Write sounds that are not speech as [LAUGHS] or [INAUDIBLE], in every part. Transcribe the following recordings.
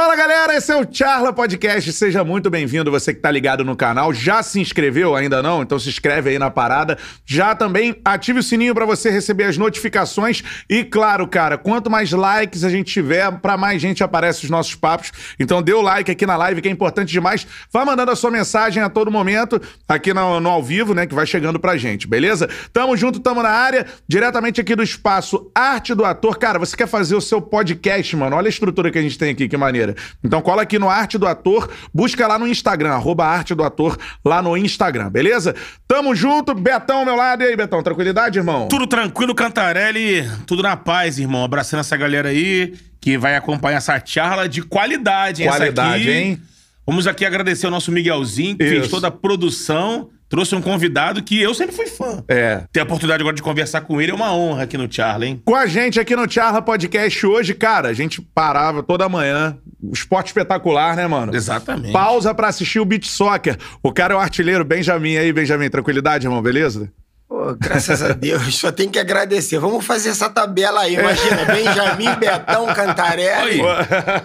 Fala galera, esse é o Charla Podcast. Seja muito bem-vindo. Você que tá ligado no canal, já se inscreveu ainda não? Então se inscreve aí na parada. Já também ative o sininho para você receber as notificações e claro, cara, quanto mais likes a gente tiver, para mais gente aparece os nossos papos. Então dê o like aqui na live que é importante demais. Vá mandando a sua mensagem a todo momento aqui no, no ao vivo, né, que vai chegando pra gente, beleza? Tamo junto, tamo na área, diretamente aqui do espaço Arte do Ator. Cara, você quer fazer o seu podcast, mano? Olha a estrutura que a gente tem aqui, que maneira. Então cola aqui no Arte do Ator, busca lá no Instagram, arroba Arte do Ator, lá no Instagram, beleza? Tamo junto, Betão ao meu lado. E aí, Betão, tranquilidade, irmão? Tudo tranquilo, Cantarelli, tudo na paz, irmão. Abraçando essa galera aí que vai acompanhar essa charla de qualidade, hein? Qualidade, hein? Vamos aqui agradecer ao nosso Miguelzinho, que Isso. fez toda a produção. Trouxe um convidado que eu sempre fui fã. É. Ter a oportunidade agora de conversar com ele é uma honra aqui no Charla, hein? Com a gente aqui no Charla Podcast hoje, cara, a gente parava toda manhã. Esporte espetacular, né, mano? Exatamente. Pausa pra assistir o Beach Soccer. O cara é o artilheiro, Benjamin. Aí, Benjamin, tranquilidade, irmão, beleza? Pô, graças a Deus, [LAUGHS] só tem que agradecer. Vamos fazer essa tabela aí. Imagina, Benjamin, [LAUGHS] Betão, Cantarelli. Oi.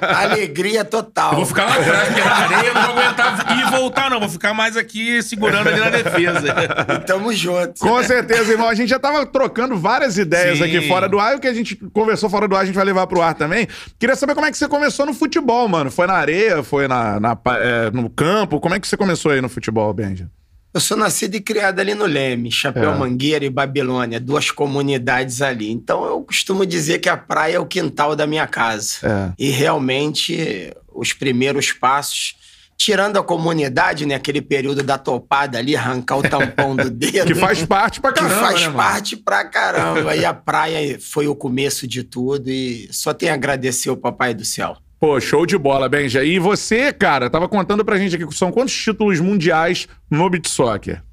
Alegria total. Eu vou ficar lá atrás, porque na areia eu não vou aguentar ir e voltar, não. Vou ficar mais aqui segurando ali na defesa. [LAUGHS] Tamo junto. Com certeza, irmão. A gente já tava trocando várias ideias Sim. aqui fora do ar. E o que a gente conversou fora do ar, a gente vai levar pro ar também. Queria saber como é que você começou no futebol, mano. Foi na areia? Foi na, na é, no campo? Como é que você começou aí no futebol, Benja? Eu sou nascido e criado ali no Leme, Chapéu É. Mangueira e Babilônia, duas comunidades ali. Então eu costumo dizer que a praia é o quintal da minha casa. É. E realmente, os primeiros passos, tirando a comunidade, né, aquele período da topada ali, arrancar o [LAUGHS] tampão do dedo. Que faz parte pra que caramba, faz né, parte pra caramba. E a praia foi o começo de tudo e só tenho a agradecer ao Papai do Céu. Pô, show de bola, Benja. E você, cara, tava contando pra gente aqui, são quantos títulos mundiais no beat soccer?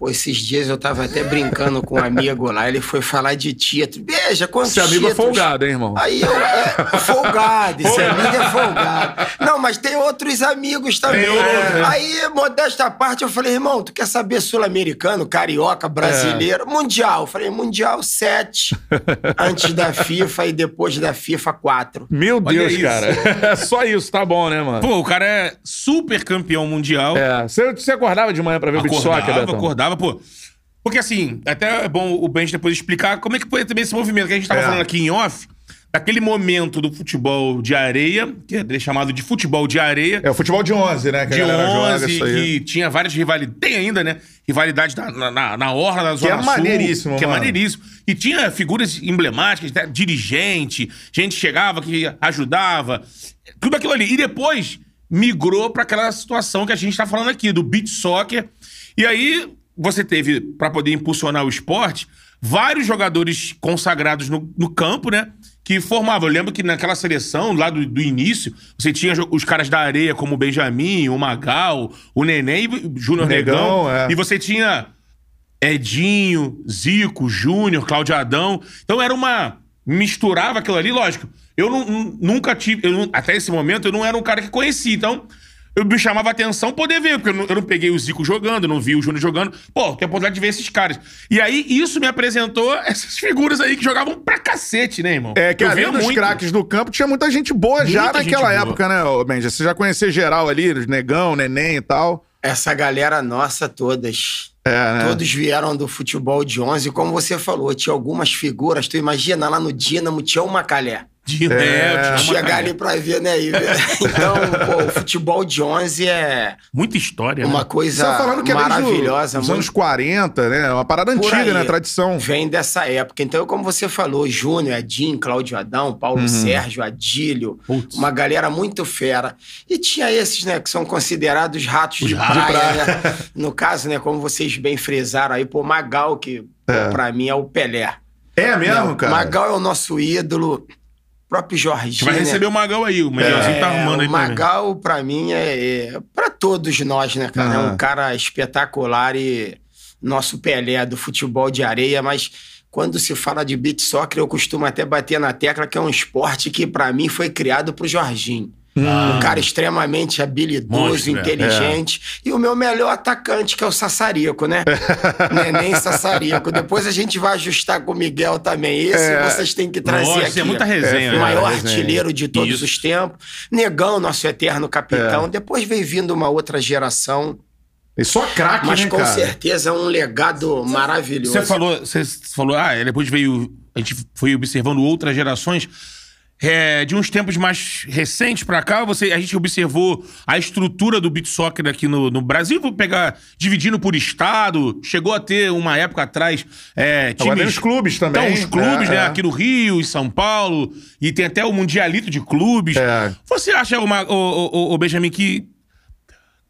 Pô, esses dias eu tava até brincando com um amigo lá, ele foi falar de título. Veja, quantos Esse amigo é títulos? folgado, hein, irmão? Aí eu, é, folgado, esse amigo é folgado. Não, mas tem outros amigos também. Tem outros, né? Aí, modesta parte, eu falei, irmão, tu quer saber sul-americano, carioca, brasileiro? Mundial. Eu falei, mundial 7, antes da FIFA e depois da FIFA 4. Meu Olha Deus, isso. cara. [LAUGHS] Só isso, tá bom, né, mano? Pô, o cara é super campeão mundial. É. Você, você acordava de manhã pra ver o beat acordava, soccer, Betão? acordava, pô. Porque assim, até é bom o Benji depois explicar como é que foi também esse movimento que a gente tava É. falando aqui em off. Daquele momento do futebol de areia, que é chamado de futebol de areia. É o futebol de 11, né? Que de a galera joga 11, isso aí. que tinha várias rivalidades. Tem ainda, né? Rivalidade na, na- na, Orla, na Zona é Sul. maneiríssimo, Que é maneiríssimo. E tinha figuras emblemáticas, né? dirigente, gente que chegava, que ajudava. Tudo aquilo ali. E depois migrou pra aquela situação que a gente tá falando aqui, do beach soccer. E aí você teve, pra poder impulsionar o esporte, vários jogadores consagrados no, no campo, né? Que formavam. Eu lembro que naquela seleção, lá do, do início, você tinha os caras da areia, como o Benjamin, o Magal, o Neném e o Júnior Negão, Negão. é. E você tinha Edinho, Zico, Júnior, Cláudio Adão. Então era uma. Misturava aquilo ali, lógico. Eu nu- nunca tive. eu até esse momento, eu não era um cara que conhecia. Então, eu me chamava atenção poder ver, porque eu não, eu não peguei o Zico jogando, não vi o Júnior jogando. Pô, tem a oportunidade de ver esses caras. E aí, isso me apresentou [LAUGHS] essas figuras aí que jogavam pra cacete, né, irmão? É, que eu além dos muito. craques do campo, tinha muita gente boa já Muita gente naquela boa. época, né, ô, Benja? Você já conhecia geral ali, os negão, neném e tal. Essa galera nossa, todas. É, né? Todos vieram do futebol de 11. Como você falou, tinha algumas figuras. Tu imagina lá no Dínamo, tinha uma calé. De, É. é, Chegar cara- ali pra ver, né? E. [LAUGHS] Então, pô, o futebol de 11 é Muita história, uma né? coisa falando que é maravilhosa. dos muito anos 40, né? Uma parada por antiga, aí. né? Tradição. Vem dessa época. Então, como você falou, Júnior, Edinho, Cláudio Adão, Paulo Sérgio, Adílio, Putz. uma galera muito fera. E tinha esses, né, que são considerados ratos Os de ratos de praia, né? No caso, né, como vocês bem frisaram aí, pô, Magal, que pô, É. pra mim é o Pelé. É mesmo, Não, cara? Magal é o nosso ídolo. O próprio Jorginho. vai né? receber o Magão aí, o Miguelzinho tá arrumando É, aí o pra mim. Magal, pra mim, é, é para todos nós, né, cara? É um cara espetacular e nosso Pelé do futebol de areia, mas quando se fala de beat soccer, eu costumo até bater na tecla que é um esporte que, pra mim, foi criado pro Jorginho. Um cara extremamente habilidoso, Monstro, é. inteligente. E o meu melhor atacante, que é o Sassarico, né? [LAUGHS] Neném Sassarico. Depois a gente vai ajustar com o Miguel também. Esse vocês têm que trazer Nossa, aqui. é muita resenha, O né? maior resenha. artilheiro de todos Isso. os tempos. Negão, nosso eterno capitão. Depois veio vindo uma outra geração. E só craque, Mas né, com cara? certeza é um legado maravilhoso. Você falou, você falou, ah, depois veio. A gente foi observando outras gerações. É, de uns tempos mais recentes pra cá, você, a gente observou a estrutura do beat soccer aqui no, no Brasil. Vou pegar, dividindo por estado. Chegou a ter uma época atrás é, Agora times. os clubes também. Então, os clubes, É, né? é. Aqui no Rio, em São Paulo. E tem até o Mundialito de clubes. É. Você acha, uma, o, o, o Benjamin, que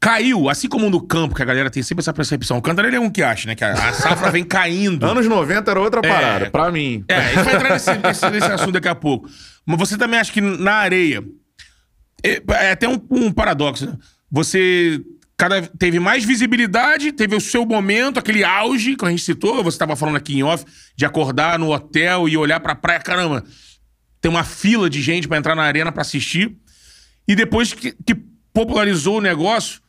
caiu, assim como no campo, que a galera tem sempre essa percepção. O Cantarelli é um que acha, né? Que a, a safra vem caindo. [LAUGHS] Anos 90 era outra parada, pra mim. É, a gente vai entrar nesse, nesse- nesse assunto daqui a pouco. Mas você também acha que na areia. É, é até um, um paradoxo, né? Você cada, teve mais visibilidade, teve o seu momento, aquele auge que a gente citou, você estava falando aqui em off, de acordar no hotel e olhar pra praia, caramba, tem uma fila de gente pra entrar na arena pra assistir. E depois que, que popularizou o negócio,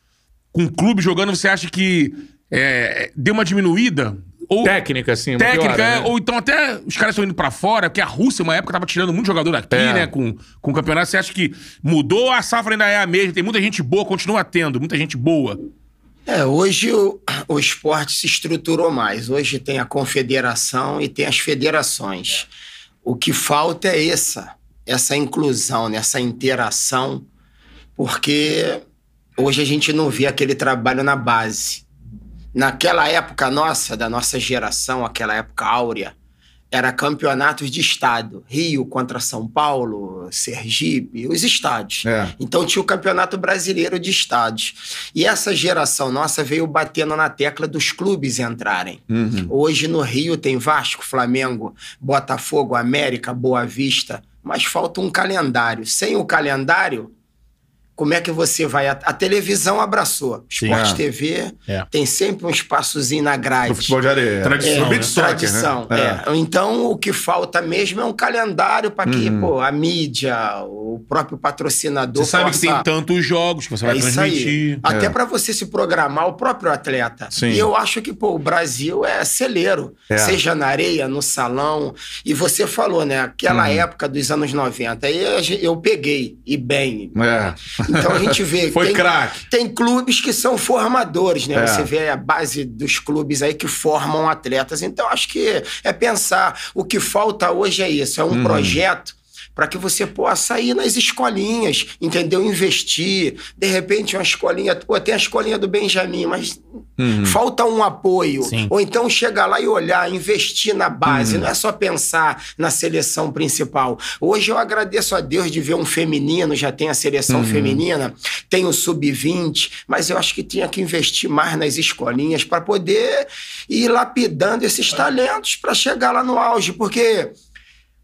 com o clube jogando, você acha que é, deu uma diminuída? Ou, Técnica, assim, técnica, piora, é, né? ou então até os caras estão indo pra fora, porque a Rússia, uma época, tava tirando muito jogador daqui, É. né, com, com o campeonato. Você acha que mudou a safra ainda é a mesma? Tem muita gente boa, continua tendo, muita gente boa. É, hoje o, o esporte se estruturou mais. Hoje tem a confederação e tem as federações. O que falta é essa, essa inclusão, né? essa interação, porque hoje a gente não vê aquele trabalho na base. Naquela época nossa, da nossa geração, aquela época áurea, era campeonatos de estado. Rio contra São Paulo, Sergipe, os estádios. É. Então tinha o Campeonato Brasileiro de Estádios. E essa geração nossa veio batendo na tecla dos clubes entrarem. Uhum. Hoje no Rio tem Vasco, Flamengo, Botafogo, América, Boa Vista, mas falta um calendário. Sem o calendário, como é que você vai? A, a televisão abraçou. Sport É. TV É. tem sempre um espaçozinho na grade. Pro futebol de areia. Tradição, É, né? o beat soccer, Tradição, né? é. Então, o que falta mesmo é um calendário para que Uhum. pô, a mídia, o próprio patrocinador Você sabe que possa- tem tantos jogos que você vai é isso transmitir. aí. Até É. pra você se programar o próprio atleta. Sim. E eu acho que, pô, o Brasil é celeiro. É. Seja na areia, no salão. E você falou, né? Aquela Uhum. época dos anos 90. Aí eu peguei, e bem. É. Então a gente vê. [LAUGHS] Foi tem, craque. tem clubes que são formadores, né? É. Você vê a base dos clubes aí que formam atletas. Então, acho que é pensar. O que falta hoje é isso: é um Uhum. projeto para que você possa ir nas escolinhas, entendeu? Investir. De repente, uma escolinha. Pô, tem a escolinha do Benjamin, mas Uhum. falta um apoio. Sim. Ou então chegar lá e olhar, investir na base. Uhum. Não é só pensar na seleção principal. Hoje eu agradeço a Deus de ver um feminino, já tem a seleção Uhum. feminina, tem o sub-20, mas eu acho que tinha que investir mais nas escolinhas para poder ir lapidando esses talentos para chegar lá no auge, porque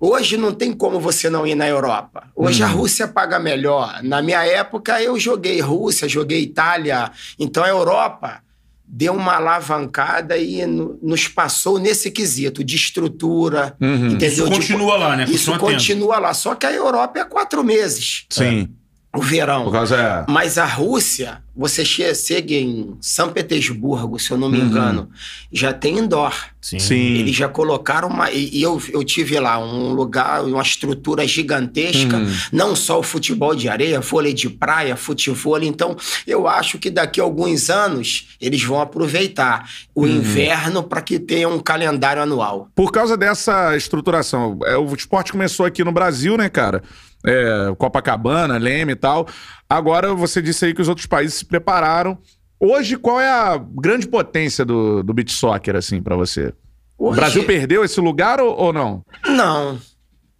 Hoje não tem como você não ir na Europa. Hoje a Rússia paga melhor. Na minha época eu joguei Rússia, joguei Itália. Então a Europa deu uma alavancada e no- nos passou nesse quesito de estrutura, Uhum. entendeu? Isso De- continua lá, né? Isso Continua lá. Só que a Europa é quatro meses, Sim. o verão. Por causa. é. Mas a Rússia, você che- chega em São Petersburgo, se eu não me Uhum. engano, já tem indoor. Sim. Sim. Eles já colocaram uma. E e eu, eu tive lá um lugar, uma estrutura gigantesca, Uhum. não só o futebol de areia, vôlei de praia, futebol. Então, eu acho que daqui a alguns anos eles vão aproveitar o Uhum. inverno para que tenha um calendário anual. Por causa dessa estruturação, é, o esporte começou aqui no Brasil, né, cara? É, Copacabana, Leme e tal. Agora você disse aí que os outros países se prepararam. Hoje, qual é a grande potência do, do beach soccer, assim, pra você? O Hoje- Brasil perdeu esse lugar ou, ou não? Não.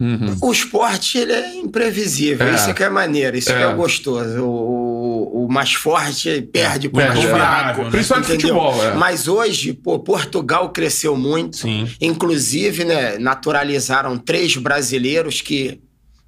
Uhum. O esporte ele é imprevisível, É. isso é que é maneiro, isso É. que é gostoso. O, o- o mais forte perde pro Perde, mais é. fraco. Né? Principalmente entendeu? futebol, é. Mas hoje, pô, Portugal cresceu muito. Sim. Inclusive, né, naturalizaram três brasileiros que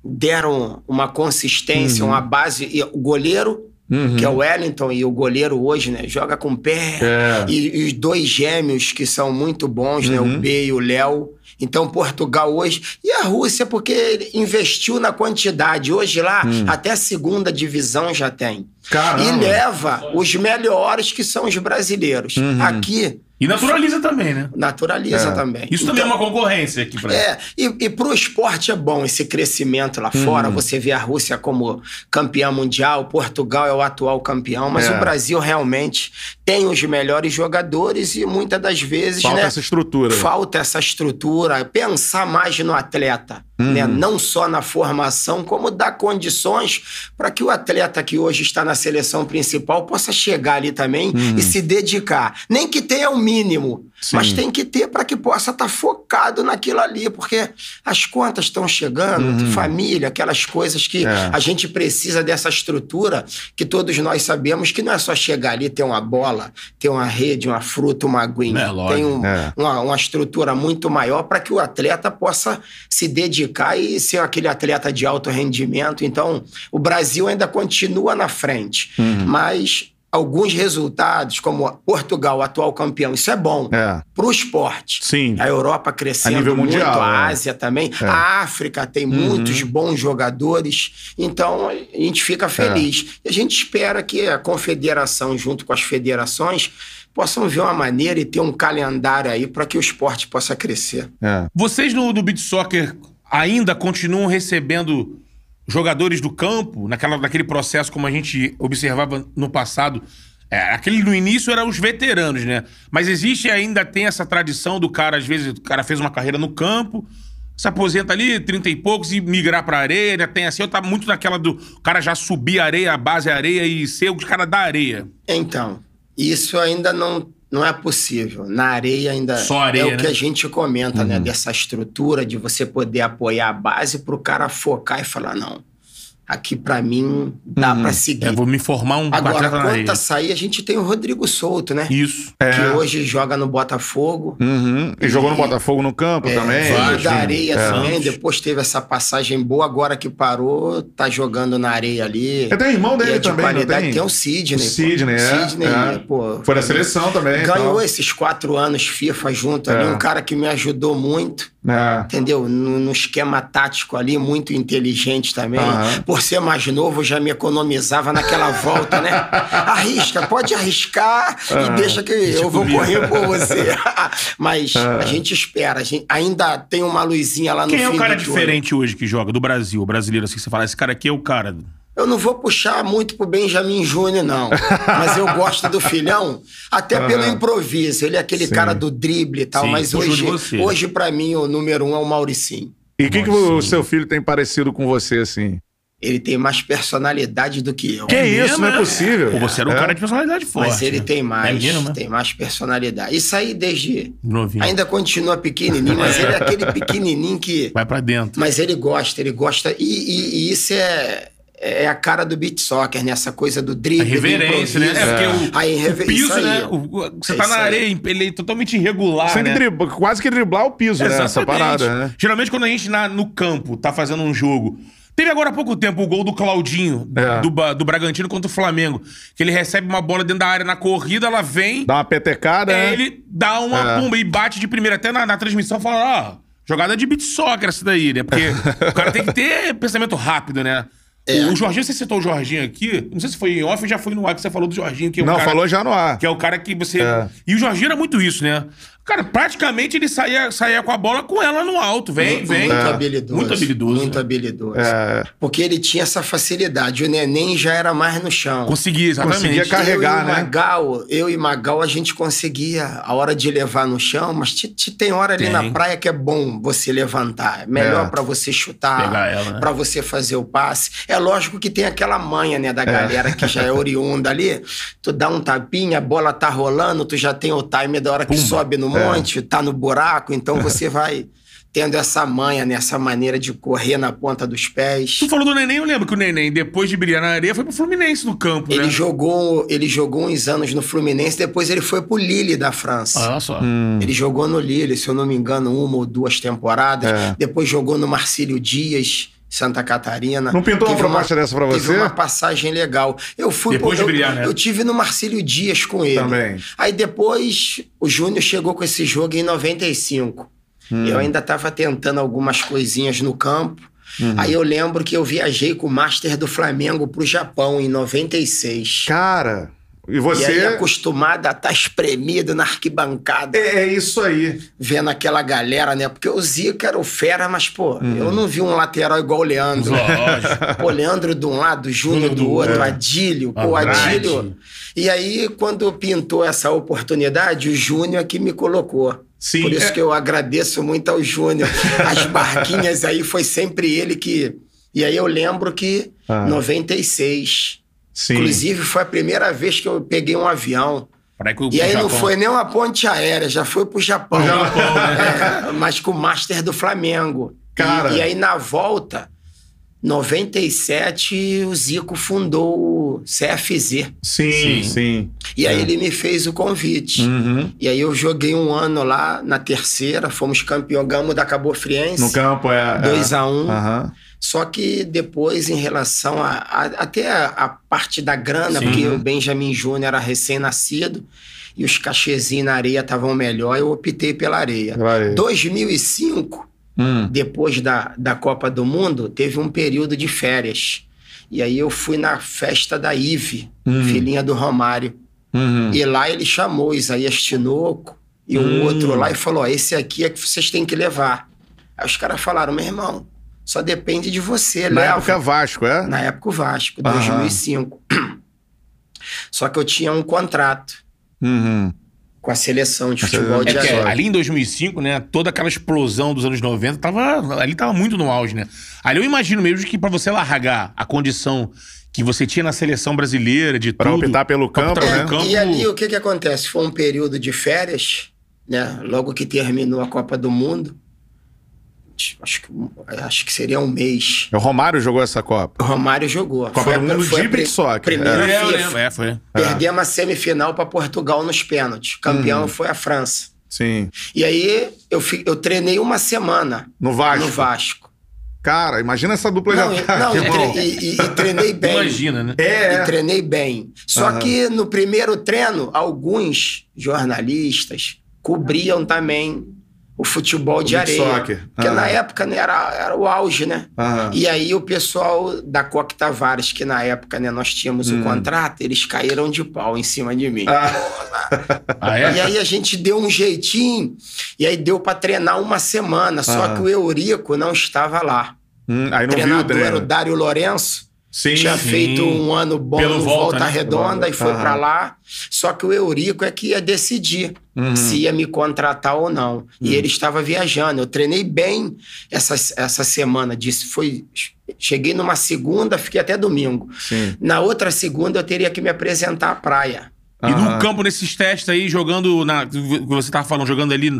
deram uma consistência, uma base. E o goleiro, Uhum. que é o Wellington, e o goleiro hoje, né, joga com pé. É. E, e os dois gêmeos que são muito bons, né, Uhum. o B e o Léo. Então, Portugal hoje. E a Rússia, porque investiu na quantidade. Hoje lá, até a segunda divisão já tem. Caramba. E leva os melhores que são os brasileiros. Aqui. E naturaliza também, né? Naturaliza É. também. Isso também é uma concorrência aqui pra É, e, e pro esporte é bom esse crescimento lá fora. Você vê a Rússia como campeã mundial, Portugal é o atual campeão, mas É. o Brasil realmente tem os melhores jogadores e muitas das vezes, Falta né? essa estrutura. Falta essa estrutura, pensar mais no atleta, né? Não só na formação, como dar condições para que o atleta que hoje está na seleção principal possa chegar ali também e se dedicar. Nem que tenha o mínimo, Sim. mas tem que ter para que possa estar focado naquilo ali, porque as contas estão chegando, família, aquelas coisas que É. a gente precisa dessa estrutura que todos nós sabemos que não é só chegar ali, ter uma bola, ter uma rede, uma fruta, uma aguinha. É. Tem um- É. uma, uma estrutura muito maior para que o atleta possa se dedicar e ser aquele atleta de alto rendimento. Então, o Brasil ainda continua na frente, Uhum. mas alguns resultados, como Portugal, atual campeão, isso é bom É. para o esporte. Sim. A Europa crescendo A nível muito, mundial, a é. Ásia também, a África tem muitos bons jogadores, então a gente fica feliz. E a gente espera que a confederação, junto com as federações, possam ver uma maneira e ter um calendário aí para que o esporte possa crescer. É. Vocês no, do Beat Soccer ainda continuam recebendo jogadores do campo, naquela, naquele processo como a gente observava no passado? É, aquele no início eram os veteranos, né? Mas existe ainda, tem essa tradição do cara, às vezes, o cara fez uma carreira no campo, se aposenta ali, 30 e poucos, e migrar pra areia, né? Tem assim, eu tá muito naquela do cara já subir a areia, a base é areia e ser o cara da areia. Então, isso ainda não, não é possível. Na areia ainda Só areia, é o né? que a gente comenta, né? Dessa estrutura de você poder apoiar a base para o cara focar e falar, não, aqui para mim dá para seguir. É, vou me formar um Agora, na quanto a sair, a gente tem o Rodrigo Souto, né? Isso. Que hoje joga no Botafogo. Uhum. E jogou no Botafogo no campo também. Veio da areia É. também, depois teve essa passagem boa, agora que parou, tá jogando na areia ali. Eu tenho irmão dele E é de também, qualidade. tem? Tem o Sidney. O pô. Sidney, é, Sidney, é. pô. Foi da seleção também. Ganhou então. esses quatro anos FIFA junto ali, É. um cara que me ajudou muito. É. Entendeu? No, no esquema tático ali, muito inteligente também. Aham. Por ser mais novo, já me economizava naquela [LAUGHS] volta, né? Arrisca, pode arriscar e deixa que eu vou comigo. correr por você. [LAUGHS] Mas a gente espera, a gente ainda tem uma luzinha lá no Quem é o cara diferente hoje que joga do Brasil, o brasileiro, assim, que você fala, esse cara aqui é o cara. Eu não vou puxar muito pro Benjamin Júnior, não. Mas eu gosto do filhão, até pelo improviso. Ele é aquele Sim. cara do drible e tal. Sim, mas hoje, você. hoje para mim, o número um é o Mauricinho. E o que, que o seu filho tem parecido com você, assim? Ele tem mais personalidade do que eu. Que isso, mesmo, não é né? possível. Pô, você era um É. cara de personalidade forte. Mas ele né? tem É mais, menino, né? tem mais personalidade. Isso aí desde Novinho. ainda continua pequenininho, mas ele é aquele pequenininho que Vai pra dentro. mas ele gosta, ele gosta e, e- e isso é é a cara do beat soccer, né? Essa coisa do A drible, do reverência, né? É porque o, A irrever- o piso, isso aí. né? O- o- você É tá na aí. areia, ele é totalmente irregular, Você né? driblar- quase que driblar o piso, né? Essa parada, né? Geralmente, quando a gente na- no campo tá fazendo um jogo. Teve agora há pouco tempo o gol do Claudinho, É. do, do Bragantino contra o Flamengo. Que ele recebe uma bola dentro da área na corrida, ela vem, Dá uma petecada, né? ele dá uma É. pumba e bate de primeira. Até na, na transmissão fala, ó, jogada de beat soccer essa daí, né? Porque o cara tem que ter [LAUGHS] pensamento rápido, né? É. O Jorginho, você citou o Jorginho aqui, não sei se foi em off ou já foi no ar que você falou do Jorginho, que é Não, cara... falou já no ar. Que é o cara que você. É. E o Jorginho era muito isso, né? Cara, praticamente ele saía, saía com a bola com ela no alto. Vem, vem. Muito habilidoso. Muito habilidoso. Muito né? habilidoso. É. Porque ele tinha essa facilidade. O neném já era mais no chão. Conseguia, exatamente. Conseguia carregar, eu né? E o Magal, eu e Magal, a gente conseguia a hora de levar no chão, mas te- te- tem hora ali Tem. na praia que é bom você levantar. É melhor É. pra você chutar, né? pra você fazer o passe. É lógico que tem aquela manha, né, da galera que já é oriunda ali. Tu dá um tapinha, a bola tá rolando, tu já tem o time da hora que Pumba. sobe no É. monte, tá no buraco, então você vai tendo essa manha, né, essa maneira de correr na ponta dos pés. Tu falou do Neném, eu lembro que o Neném, depois de brilhar na areia, foi pro Fluminense no campo, Ele né? jogou, ele jogou uns anos no Fluminense, depois ele foi pro Lille da França. Olha só. Hum. Ele jogou no Lille, se eu não me engano, uma ou duas temporadas. É. Depois jogou no Marcílio Dias, Santa Catarina. Não pintou uma Teve proposta dessa pra Teve você? uma passagem legal. Eu fui Depois de eu, brilhar, né? Eu tive no Marcílio Dias com ele. Também. Aí depois o Júnior chegou com esse jogo em 95. Eu ainda estava tentando algumas coisinhas no campo. Aí eu lembro que eu viajei com o Master do Flamengo pro Japão em 96. Cara, e E aí, você. acostumado a estar espremido na arquibancada, É, é isso aí. vendo aquela galera, né? Porque o Zico era o fera, mas, pô, Uhum. eu não vi um lateral igual o Leandro. Lógico. Pô, Leandro de um lado, Júnior Júnior do outro, outro. Adílio. Pô, Andrade. Adílio. E aí, quando pintou essa oportunidade, o Júnior é que me colocou. Sim, Por isso é- que eu agradeço muito ao Júnior. As barquinhas aí foi sempre ele que. E aí eu lembro que Ah. 96. Sim. Inclusive, foi a primeira vez que eu peguei um avião. Pra ir com- E aí não Japão. foi nem uma ponte aérea, já foi pro Japão. Japão, né? [LAUGHS] É, mas com o Master do Flamengo. Cara. E, e aí na volta, 97, o Zico fundou o CFZ. Sim, Sim. sim. E aí É. ele me fez o convite. Uhum. E aí eu joguei um ano lá na terceira, fomos campeão, ganhamos da Cabo Friense. No campo é. 2 a 1 Aham. Só que depois, em relação a, a- até a, a parte da grana, Sim. porque o Benjamin Júnior era recém-nascido e os cachezinhos na areia estavam melhor, eu optei pela areia. Areia. 2005, Hum. depois da, da Copa do Mundo, teve um período de férias. E aí eu fui na festa da Ive, Hum. filhinha do Romário. Uhum. E lá ele chamou Isaías Tinoco e um Hum. outro lá e falou: ó, esse aqui é que vocês têm que levar. Aí os caras falaram: meu irmão, só depende de você, Na leva. época Vasco, é? Na época o Vasco, Aham. 2005. [CLEARS THROAT] Só que eu tinha um contrato Uhum. com a seleção de futebol É de Araras. ali em 2005, né, toda aquela explosão dos anos 90 tava, ali tava muito no auge, né? Ali eu imagino mesmo que pra você largar a condição que você tinha na seleção brasileira de Pra tudo, optar pelo pra campo, optar né? campo, E ali o que que acontece? Foi um período de férias, né? Logo que terminou a Copa do Mundo. Acho que, acho que seria um mês. O Romário jogou essa Copa. O Romário jogou. Copa Foi a- do Mundo de beach soccer, Primeira É, eu FIFA. lembro, é, foi. Perdemos a semifinal para Portugal nos pênaltis. Campeão foi a França. Sim. E aí eu, fi- eu treinei uma semana No Vasco. no Vasco. Cara, imagina essa dupla Não, de ataque, não, e, irmão. e- e- e treinei bem. Imagina, né? É, E treinei bem. Só Aham. que no primeiro treino, alguns jornalistas cobriam também o futebol de O areia. soccer. Porque Aham. na época né, era, era o auge, né? Aham. E aí o pessoal da Coque Tavares, que na época né, nós tínhamos Hum. o contrato, eles caíram de pau em cima de mim. [LAUGHS] Ah, é? E aí a gente deu um jeitinho, e aí deu pra treinar uma semana. Só que o Eurico não estava lá. Hum, aí O não viu o treinador era o. Dário Lourenço. Sim. tinha sim. feito um ano bom Pelo no Volta, Volta, né? Redonda e foi pra lá. Só que o Eurico é que ia decidir Uhum. se ia me contratar ou não. E ele estava viajando. Eu treinei bem essa, essa semana. Disse, foi, cheguei numa segunda, fiquei até domingo. Sim. Na outra segunda eu teria que me apresentar à praia. E Aham. no campo, nesses testes aí, jogando na. que Você tava falando, jogando ali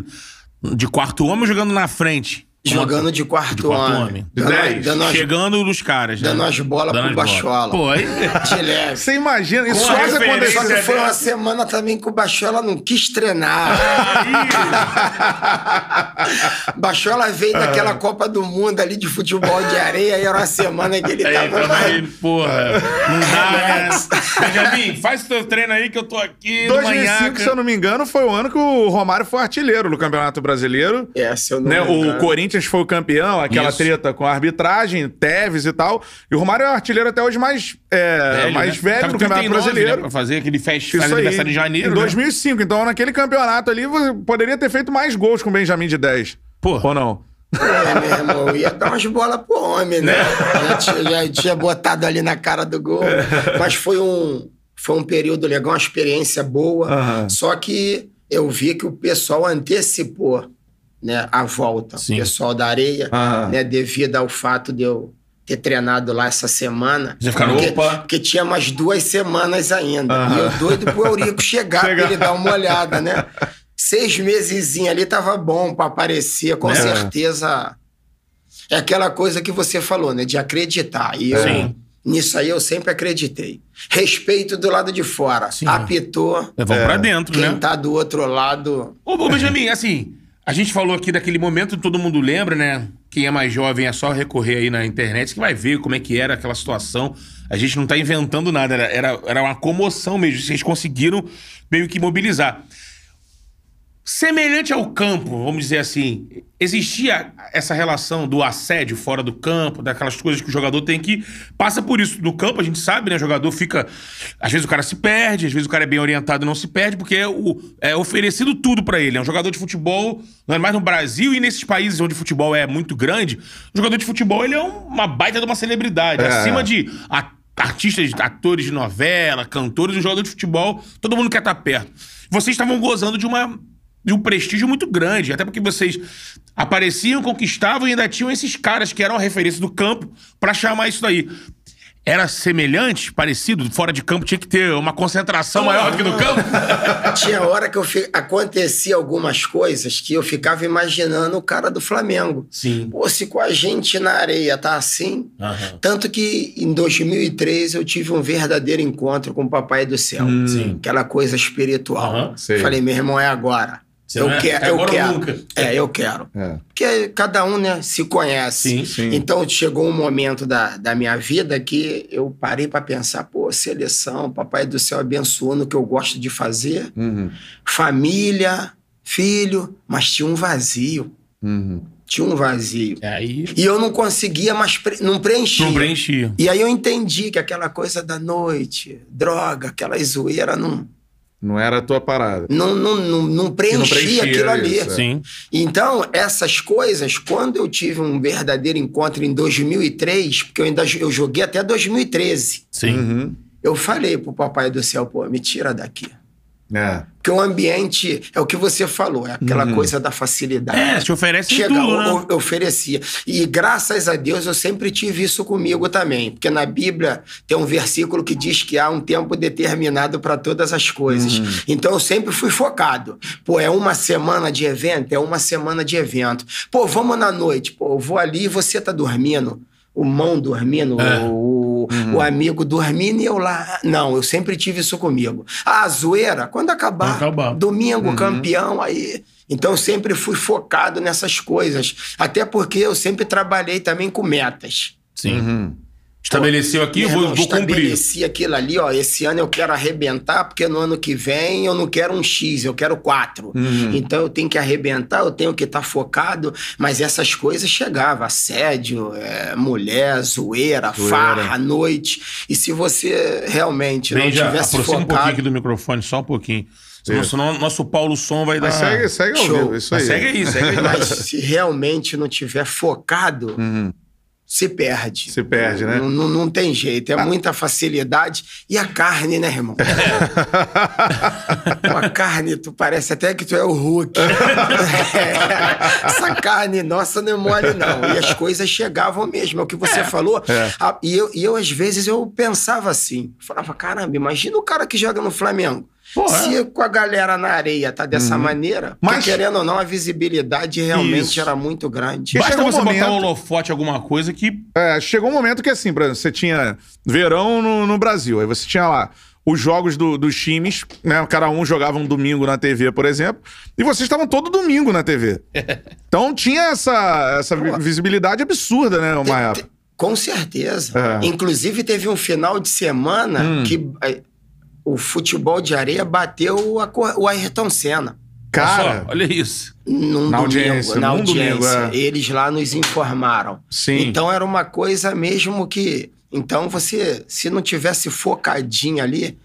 de quarto homem ou jogando na frente? Jogando de quarto, De quarto homem. homem. Dando, dando, as, Chegando nos caras, né? dando as bolas Dando pro. Bachola. Pô, aí. De leve. Você imagina, isso quase aconteceu. Só que foi uma semana também que o Bachola não quis treinar. [LAUGHS] Bachola veio daquela Copa do Mundo ali de futebol de areia e era uma semana que ele Aí, tava. aí, porra, não dá, né? [LAUGHS] Benjamin, faz o teu treino aí que eu tô aqui no 2005, Manhaca. se eu não me engano, foi o ano que o Romário foi artilheiro no Campeonato Brasileiro. É, se eu não Né? me O engano. Corinthians foi o campeão, aquela Isso. treta com a arbitragem, Teves e tal. E o Romário é o artilheiro até hoje mais é, mais né? velho Tava do Campeonato 39, Brasileiro. Né, pra fazer aquele fest, faz aniversário em janeiro. Em né? 2005. Então, naquele campeonato ali, você poderia ter feito mais gols com o Benjamin de 10. Porra. Ou não? É, meu irmão, ia dar umas bolas pro homem, né? Já, tinha, já tinha botado ali na cara do gol. Mas foi um, foi um período legal, uma experiência boa. Aham. Só que eu vi que o pessoal antecipou né, a volta. Sim. O pessoal da areia, Aham. né, devido ao fato de eu ter treinado lá essa semana. Você ficaram, porque, opa. porque tinha mais duas semanas ainda. Aham. E eu doido pro Eurico chegar, Chegar. pra ele dar uma olhada, né? Seis meses ali tava bom pra aparecer, com É. certeza. É aquela coisa que você falou, né? De acreditar. E eu, Sim. nisso aí eu sempre acreditei. Respeito do lado de fora. Sim. Apitou. Vamos pra dentro, Quem né? tá do outro lado. Ô, ô, Benjamin, assim, a gente falou aqui daquele momento, todo mundo lembra, né? Quem é mais jovem é só recorrer aí na internet que vai ver como é que era aquela situação. A gente não tá inventando nada, era, era, era uma comoção mesmo. Vocês conseguiram meio que mobilizar. Semelhante ao campo, vamos dizer assim, existia essa relação do assédio fora do campo, daquelas coisas que o jogador tem que passa por isso no campo, a gente sabe, né? O jogador fica, às vezes o cara se perde, às vezes o cara é bem orientado e não se perde, porque é, o, é oferecido tudo para ele. É um jogador de futebol, não é mais no Brasil e nesses países onde o futebol é muito grande, o jogador de futebol ele é uma baita de uma celebridade, É. acima de artistas, atores de novela, cantores, um jogador de futebol, todo mundo quer estar perto. Vocês estavam gozando de uma de um prestígio muito grande, até porque vocês apareciam, conquistavam e ainda tinham esses caras que eram a referência do campo pra chamar isso daí. Era semelhante, parecido, fora de campo tinha que ter uma concentração maior do que no campo? [LAUGHS] Tinha hora que eu fi... acontecia algumas coisas que eu ficava imaginando o cara do Flamengo. Sim. Pô, se com a gente na areia tá assim. Aham. Tanto que em 2003 eu tive um verdadeiro encontro com o Papai do Céu. Sim. Aquela coisa espiritual. Aham. Falei, meu irmão, é agora. Você eu é- quero, é eu quero. nunca. É, eu quero. É. Porque cada um, né, se conhece. Sim, sim. Então chegou um momento da, da minha vida que eu parei para pensar, pô, seleção, Papai do Céu abençoou no que eu gosto de fazer, Uhum. família, filho, mas tinha um vazio. Uhum. Tinha um vazio. Aí. E eu não conseguia mais, pre- não preenchia. Não preenchia. E aí eu entendi que aquela coisa da noite, droga, aquela zoeira, não, Não era a tua parada. não, não, não, não preenchia, preenchia aquilo ali. isso, é. Sim. Então, essas coisas, quando eu tive um verdadeiro encontro em 2003, porque eu ainda eu joguei até 2013, Sim. Uhum. eu falei pro Papai do Céu, pô, me tira daqui. É. Porque o ambiente, é o que você falou, é aquela Uhum. coisa da facilidade. É, te oferece Chega, tudo, eu, né? oferecia. E graças a Deus eu sempre tive isso comigo também. Porque na Bíblia tem um versículo que diz que há um tempo determinado para todas as coisas. Uhum. Então eu sempre fui focado. Pô, é uma semana de evento? É uma semana de evento. Pô, vamos na noite. Pô, eu vou ali e você tá dormindo. O mão dormindo, É. o, o amigo dormindo e eu lá. Não, eu sempre tive isso comigo. A zoeira, quando acabar, Quando acabar. domingo, campeão, aí. Então eu sempre fui focado nessas coisas. Até porque eu sempre trabalhei também com metas. Sim. Uhum. Estabeleceu aqui, Meu vou, irmão, vou cumprir. estabeleci aquilo ali, ó. Esse ano eu quero arrebentar, porque no ano que vem eu não quero um X, eu quero quatro. Uhum. Então eu tenho que arrebentar, eu tenho que estar focado, mas essas coisas chegavam: assédio, é, mulher, zoeira, Zoeira. farra, noite. E se você realmente não Benja, tivesse aproxima um pouquinho focado. aqui do microfone, só um pouquinho. Senão, nosso Paulo Som vai dar... Mas segue, segue ao Show. vivo, isso Mas aí. segue aí, segue aí. Mas se realmente não tiver focado, Uhum. Se perde. Se perde, né? Não, não, não tem jeito, é muita facilidade. E a carne, né, irmão? [LAUGHS] Pô, a carne, tu parece até que tu é o Hulk. É, [LAUGHS] essa carne nossa não é mole, não. E as coisas chegavam mesmo, é o que você falou. É. Ah, e, eu, e eu, às vezes, eu pensava assim. Falava, caramba, imagina o cara que joga no Flamengo. É. Se com a galera na areia tá dessa maneira, Mas- querendo ou não, a visibilidade realmente Isso. era muito grande. Basta chegou um você botar momento- o holofote em alguma coisa que... É, chegou um momento que assim, por exemplo, você tinha verão no, no Brasil, aí você tinha lá os jogos do- dos times, né? Cada um jogava um domingo na TV, por exemplo, e vocês estavam todo domingo na TV. [LAUGHS] Então tinha essa, essa vi- visibilidade absurda, né, uma época. Com certeza. É. Inclusive, teve um final de semana Hum. que eh, o futebol de areia bateu a o Ayrton Senna. Cara, olha isso. Num Na domingo, audiência, na audiência. domingo, é. Eles lá nos informaram. sim. Então era uma coisa mesmo que. Então você, se não tivesse focadinho ali,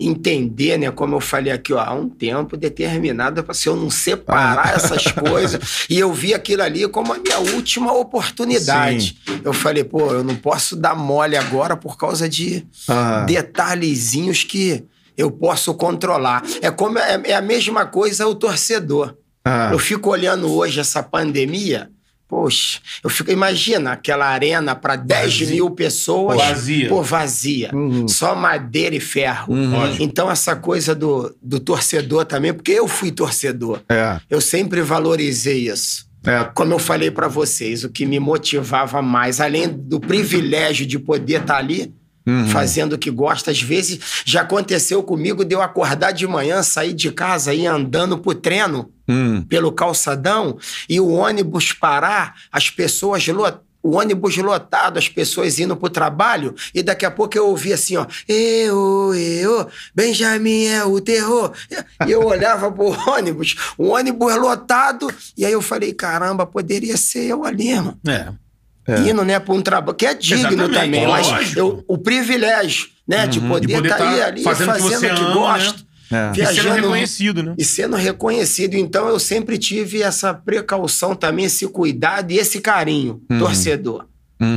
entender, né? Como eu falei aqui, ó, há um tempo determinado para se eu não Ah. separar essas coisas. [LAUGHS] E eu vi aquilo ali como a minha última oportunidade. Eu falei, pô, eu não posso dar mole agora por causa de Ah. detalhezinhos que eu posso controlar. É como é, é a mesma coisa o torcedor. Ah. Eu fico olhando hoje essa pandemia. Poxa, eu fico. Imagina aquela arena para 10 Vazia. mil pessoas. Vazia. Pô, vazia. Uhum. Só madeira e ferro. Lógico. Então, essa coisa do, do torcedor também, porque eu fui torcedor. É, Eu sempre valorizei isso. é. Como eu falei para vocês, o que me motivava mais, além do privilégio de poder estar ali, Uhum. fazendo o que gosta, às vezes já aconteceu comigo de eu acordar de manhã, sair de casa e andando pro treino Hum. pelo calçadão e o ônibus parar, as pessoas lo- o ônibus lotado, as pessoas indo pro trabalho, e daqui a pouco eu ouvi assim, ó, eu, eu, Benjamin é o terror. E eu olhava pro [LAUGHS] ônibus, o ônibus lotado, e aí eu falei, caramba, poderia ser eu ali, irmão. É. É. Indo, né, pra um trabalho, que é digno Exatamente, também, mas eu- o privilégio, né, de poder De poder estar aí tá ali fazendo o que fazendo o que ama, gosta. né? E sendo Viajando reconhecido, né? e sendo reconhecido. Então eu sempre tive essa precaução também, esse cuidado e esse carinho, torcedor.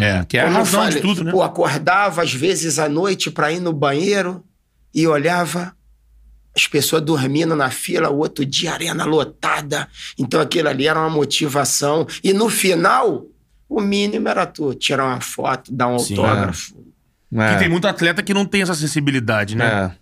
É, que é a Como razão de falei, tudo, né? Pô, acordava às vezes à noite para ir no banheiro e olhava as pessoas dormindo na fila, o outro dia arena lotada. Então aquilo ali era uma motivação. E no final, o mínimo era tu tirar uma foto, dar um Sim. autógrafo. Porque É. tem muito atleta que não tem essa sensibilidade, né?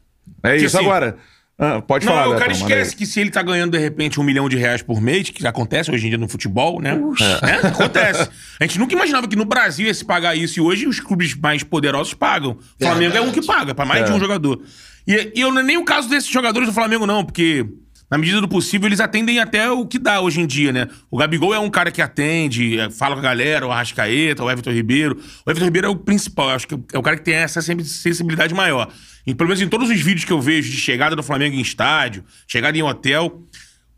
É, é isso assim- agora. ah, pode Não, falar, o cara esquece que se ele tá ganhando, de repente, um milhão de reais por mês, que acontece hoje em dia no futebol, né? É, acontece. A gente nunca imaginava que no Brasil ia se pagar isso, e hoje os clubes mais poderosos pagam. O Flamengo é um que paga, pra mais de um jogador. E, e eu, não é nem o caso desses jogadores do Flamengo, não, porque, na medida do possível, eles atendem até o que dá hoje em dia, né? O Gabigol é um cara que atende, é, fala com a galera, o Arrascaeta, o Everton Ribeiro. O Everton Ribeiro é o principal, eu acho que é o cara que tem essa sen- sensibilidade maior. E, pelo menos em todos os vídeos que eu vejo de chegada do Flamengo em estádio, chegada em hotel,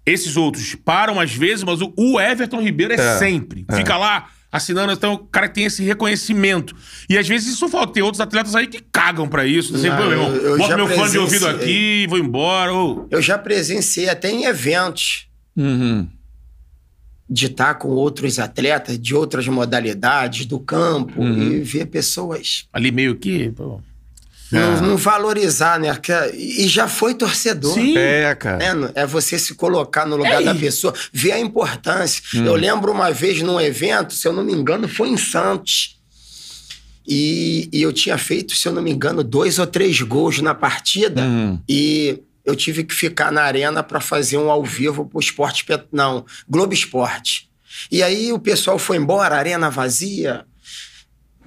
esses outros param às vezes, mas o, Everton Ribeiro é, É, sempre. Fica lá assinando, então o cara tem esse reconhecimento. E às vezes isso falta. Tem outros atletas aí que cagam pra isso. Não, meu irmão, eu- eu bota meu fone de ouvido aqui, vou embora. Ou... Eu já presenciei até em eventos Uhum. de estar com outros atletas de outras modalidades do campo Uhum. e ver pessoas Ali meio que. pô. Não, não valorizar, né? E já foi torcedor. Sim. É, cara. É, no- é você se colocar no lugar É da pessoa, ver a importância. Eu lembro uma vez num evento, se eu não me engano, foi em Santos. E, e eu tinha feito, se eu não me engano, dois ou três gols na partida. Uhum. E eu tive que ficar na arena para fazer um ao vivo pro Esporte Pet... Não, Globo Esporte. E aí o pessoal foi embora, arena vazia.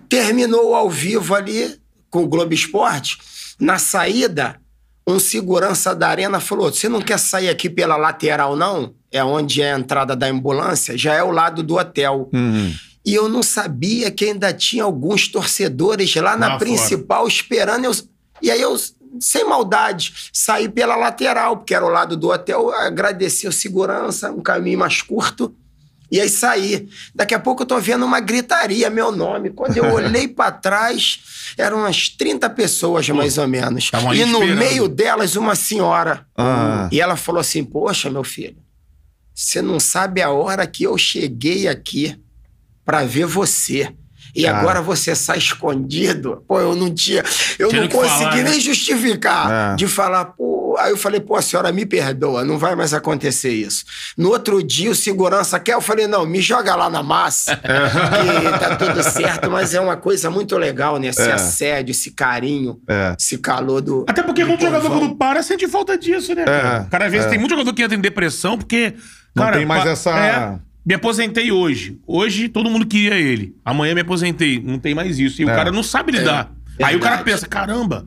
Terminou o ao vivo ali com o Globo Esporte. Na saída, um segurança da arena falou: Você não quer sair aqui pela lateral, não? É onde é a entrada da ambulância, já é o lado do hotel. Uhum. E eu não sabia que ainda tinha alguns torcedores lá na Lá principal esperando. Eu, e aí eu, sem maldade, saí pela lateral, porque era o lado do hotel, agradeci o segurança, um caminho mais curto. E aí saí. Daqui a pouco eu tô vendo uma gritaria, meu nome. Quando eu [LAUGHS] olhei para trás, eram umas 30 pessoas, mais ou menos. E no esperando. meio delas, uma senhora. Ah. E ela falou assim: Poxa, meu filho, você não sabe a hora que eu cheguei aqui pra ver você. E Cara. agora você sai escondido. Pô, eu não tinha. Eu não consegui falar, né? nem justificar. É. De falar, pô. Aí eu falei, pô, a senhora me perdoa, não vai mais acontecer isso. No outro dia, o segurança quer, eu falei, não, me joga lá na massa. que tá tudo certo, mas é uma coisa muito legal, né? Esse É. assédio, esse carinho, É. esse calor do. Até porque do muito jogador, povão. quando para, sente falta disso, né? cara? É, Cara, às vezes é. tem muito jogador que entra em depressão porque. Não cara, tem mais pa- essa- é, me aposentei hoje. Hoje todo mundo queria ele. Amanhã me aposentei. Não tem mais isso. E o É. cara não sabe lidar. Aí o cara pensa: caramba,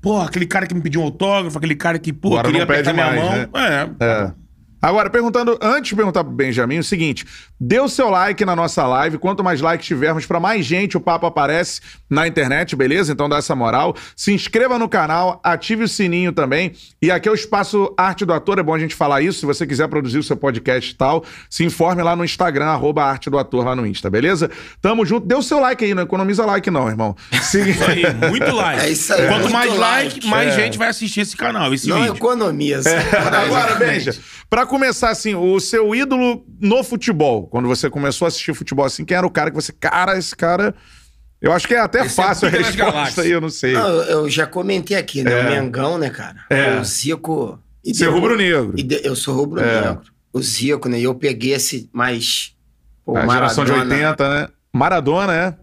pô, aquele cara que me pediu um autógrafo, aquele cara que, pô, Agora queria apertar minha mais, mão. né? É. É. Agora, perguntando, antes de perguntar pro Benjamin, o seguinte: dê o seu like na nossa live. Quanto mais likes tivermos, pra mais gente o papo aparece na internet, beleza? Então dá essa moral. Se inscreva no canal, ative o sininho também. E aqui é o espaço Arte do Ator, é bom a gente falar isso. Se você quiser produzir o seu podcast e tal, se informe lá no Instagram, arroba Arte do Ator lá no Insta, beleza? Tamo junto. Dê o seu like aí, não economiza like, não, irmão. Se... [LAUGHS] Isso aí, muito like. É isso aí, Quanto mais like, like. mais É. gente vai assistir esse canal, esse Não vídeo. economiza. Agora, Benja, pra começar assim, o seu ídolo no futebol, quando você começou a assistir futebol assim, quem era o cara que você, cara, esse cara. Eu acho que é até Esse é fácil a pica das resposta aí, eu não sei. Não, eu eu já comentei aqui, né? É. O Mengão, né, cara? É. O Zico. e Você é rubro-negro. Eu sou rubro-negro. O Zico, né? E eu peguei esse mais. Pô, A geração de Maradona- 80, né? Maradona, é?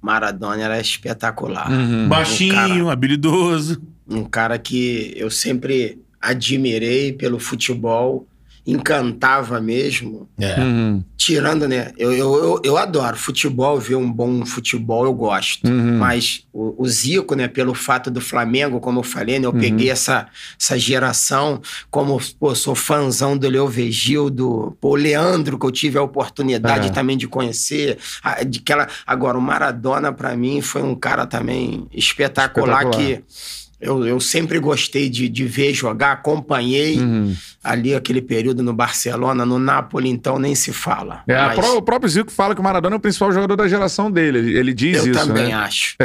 Maradona era espetacular. Uhum. Baixinho, habilidoso. Um cara que eu sempre admirei pelo futebol encantava mesmo. É. Uhum. Tirando, né? Eu, eu, eu, eu adoro futebol, ver um bom futebol, eu gosto. Uhum. Mas o, o Zico, né, pelo fato do Flamengo, como eu falei, né, eu Uhum. peguei essa, essa geração, como pô, sou fãzão do Leo pô, o Leandro, que eu tive a oportunidade É. também de conhecer. a- de aquela, agora, o Maradona, pra mim, foi um cara também espetacular, Espetacular. que. Eu, eu sempre gostei de, de ver jogar, acompanhei Uhum. ali aquele período no Barcelona, no Napoli, então nem se fala. É, Mas pró- o próprio Zico fala que o Maradona é o principal jogador da geração dele. Ele, diz eu isso, também né? acho. [LAUGHS]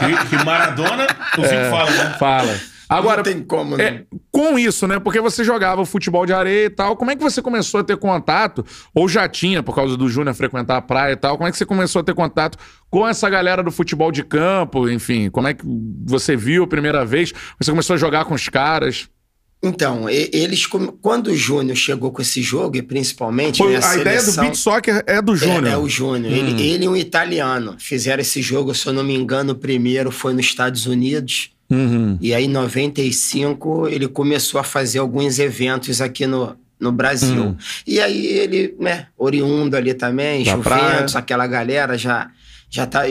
Que, que Maradona, eu sempre falo, né? Fala. Agora, não tem como, né? É, com isso, né? Porque você jogava futebol de areia e tal, como é que você começou a ter contato? Ou já tinha, por causa do Júnior frequentar a praia e tal, como é que você começou a ter contato com essa galera do futebol de campo? Enfim, como é que você viu a primeira vez? Você começou a jogar com os caras? Então, eles, quando o Júnior chegou com esse jogo, e principalmente Foi- né, a ideia do seleção- beat soccer é do É, Júnior. É, o Júnior. Hum. Ele, ele e um italiano fizeram esse jogo, se eu não me engano, o primeiro foi nos Estados Unidos. Uhum. E aí, em 95, ele começou a fazer alguns eventos aqui no, no Brasil. Hum. E aí, ele, né, oriundo ali também, Da Juventus, praia. aquela galera já. Já, tá,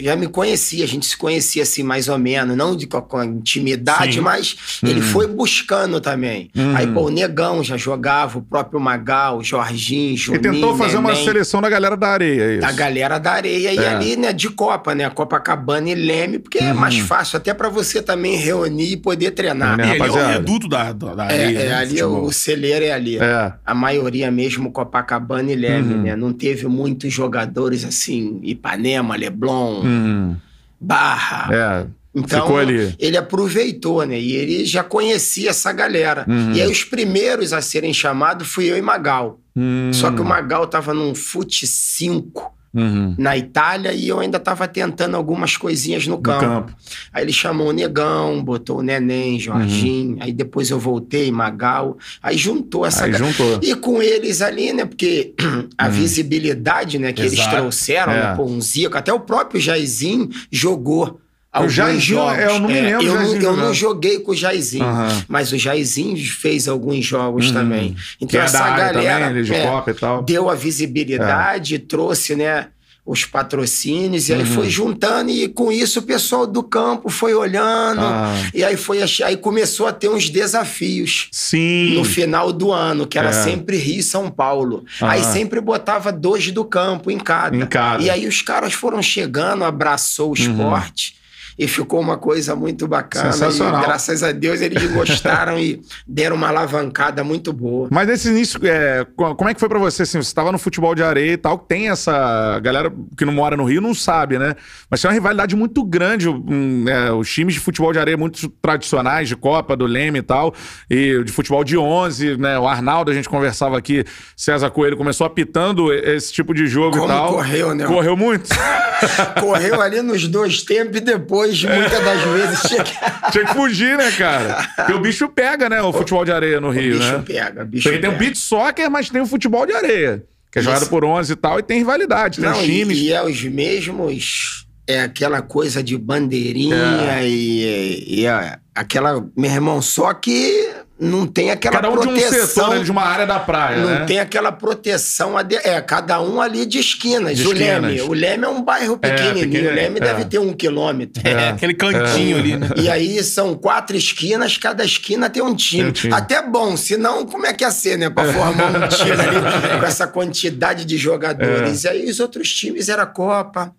já me conhecia, a gente se conhecia assim mais ou menos, não de, com, com intimidade, Sim. mas ele foi buscando também. Uhum. Aí, pô, o Negão já jogava, o próprio Magal, o Jorginho, E Juninho, tentou fazer uma Neném seleção da galera da areia, é isso. da galera da areia e É. ali, né, de Copa, né? Copacabana e Leme, porque é Uhum. mais fácil até pra você também reunir e poder treinar. É, E ali é o reduto da, da, É, areia, é, né, ali futebol. o celeiro é ali. É. A maioria mesmo Copacabana e Leme, Uhum. né? Não teve muitos jogadores assim, Ipanema, Leblon, Uhum. Barra. É. Então, Ficou ali. ele aproveitou, né? E ele já conhecia essa galera. Uhum. E aí, os primeiros a serem chamados fui eu e Magal. Hum. Só que o Magal tava num fute 5 Uhum. na Itália e eu ainda tava tentando algumas coisinhas no No campo. campo. Aí ele chamou o Negão, botou o Neném, Jorginho. Aí depois eu voltei, Magal. Aí juntou essa Aí juntou. E com eles ali, né? Porque a visibilidade né, que eles Exato. trouxeram, É. né? Pô, um Zico, até o próprio Jairzinho jogou. Alguns Jairzinho, jogos. é, eu não me lembro eu, do não, Jairzinho eu não joguei com o Jairzinho, Aham. mas o Jairzinho fez alguns jogos Uhum. também. Que Então é essa galera também, de é, e tal. deu a visibilidade, trouxe, né? Os patrocínios, e aí Uhum. foi juntando, e com isso o pessoal do campo foi olhando, Ah. e aí foi aí começou a ter uns desafios Sim. no final do ano, que era É. sempre Rio e São Paulo. Ah. Aí sempre botava dois do campo em cada. Em cada. Uhum. E aí os caras foram chegando, abraçou o esporte. E ficou uma coisa muito bacana. Sensacional. E, graças a Deus eles [LAUGHS] gostaram e deram uma alavancada muito boa. Mas nesse início, é, co- como é que foi pra você? Assim, você tava no futebol de areia e tal, tem essa. Galera que não mora no Rio não sabe, né? Mas tem uma rivalidade muito grande. um, é, os times de futebol de areia muito tradicionais, de Copa, do Leme e tal, e de futebol de 11, né? O Arnaldo, a gente conversava aqui, César Coelho começou apitando esse tipo de jogo Como e tal. correu, né? Correu muito. [LAUGHS] Correu ali nos dois tempos e depois, muitas das vezes, chega... [LAUGHS] Tinha que fugir, né, cara? Porque o bicho pega, né? O futebol de areia no o Rio, bicho né? pega, o bicho Porque tem o pega. beat soccer, mas tem o futebol de areia. Que é Isso. jogado por 11 e tal, e tem rivalidade, tem Não, os e, times. e é os mesmos. É aquela coisa de bandeirinha É. e, e é aquela. Meu irmão, só que não tem aquela Cada um de um proteção. setor, né, de uma área da praia, não né? tem aquela proteção. ade- É, cada um ali de esquinas. De o esquinas. Leme. O Leme é um bairro pequenininho. pequenininho, o Leme é. deve ter um quilômetro. É, [LAUGHS] aquele cantinho ali, né? E aí são quatro esquinas, cada esquina tem um time. Tem um time. Até bom, senão como é que ia ser, né? Pra formar um time ali [LAUGHS] com essa quantidade de jogadores. É. E aí os outros times era Copa,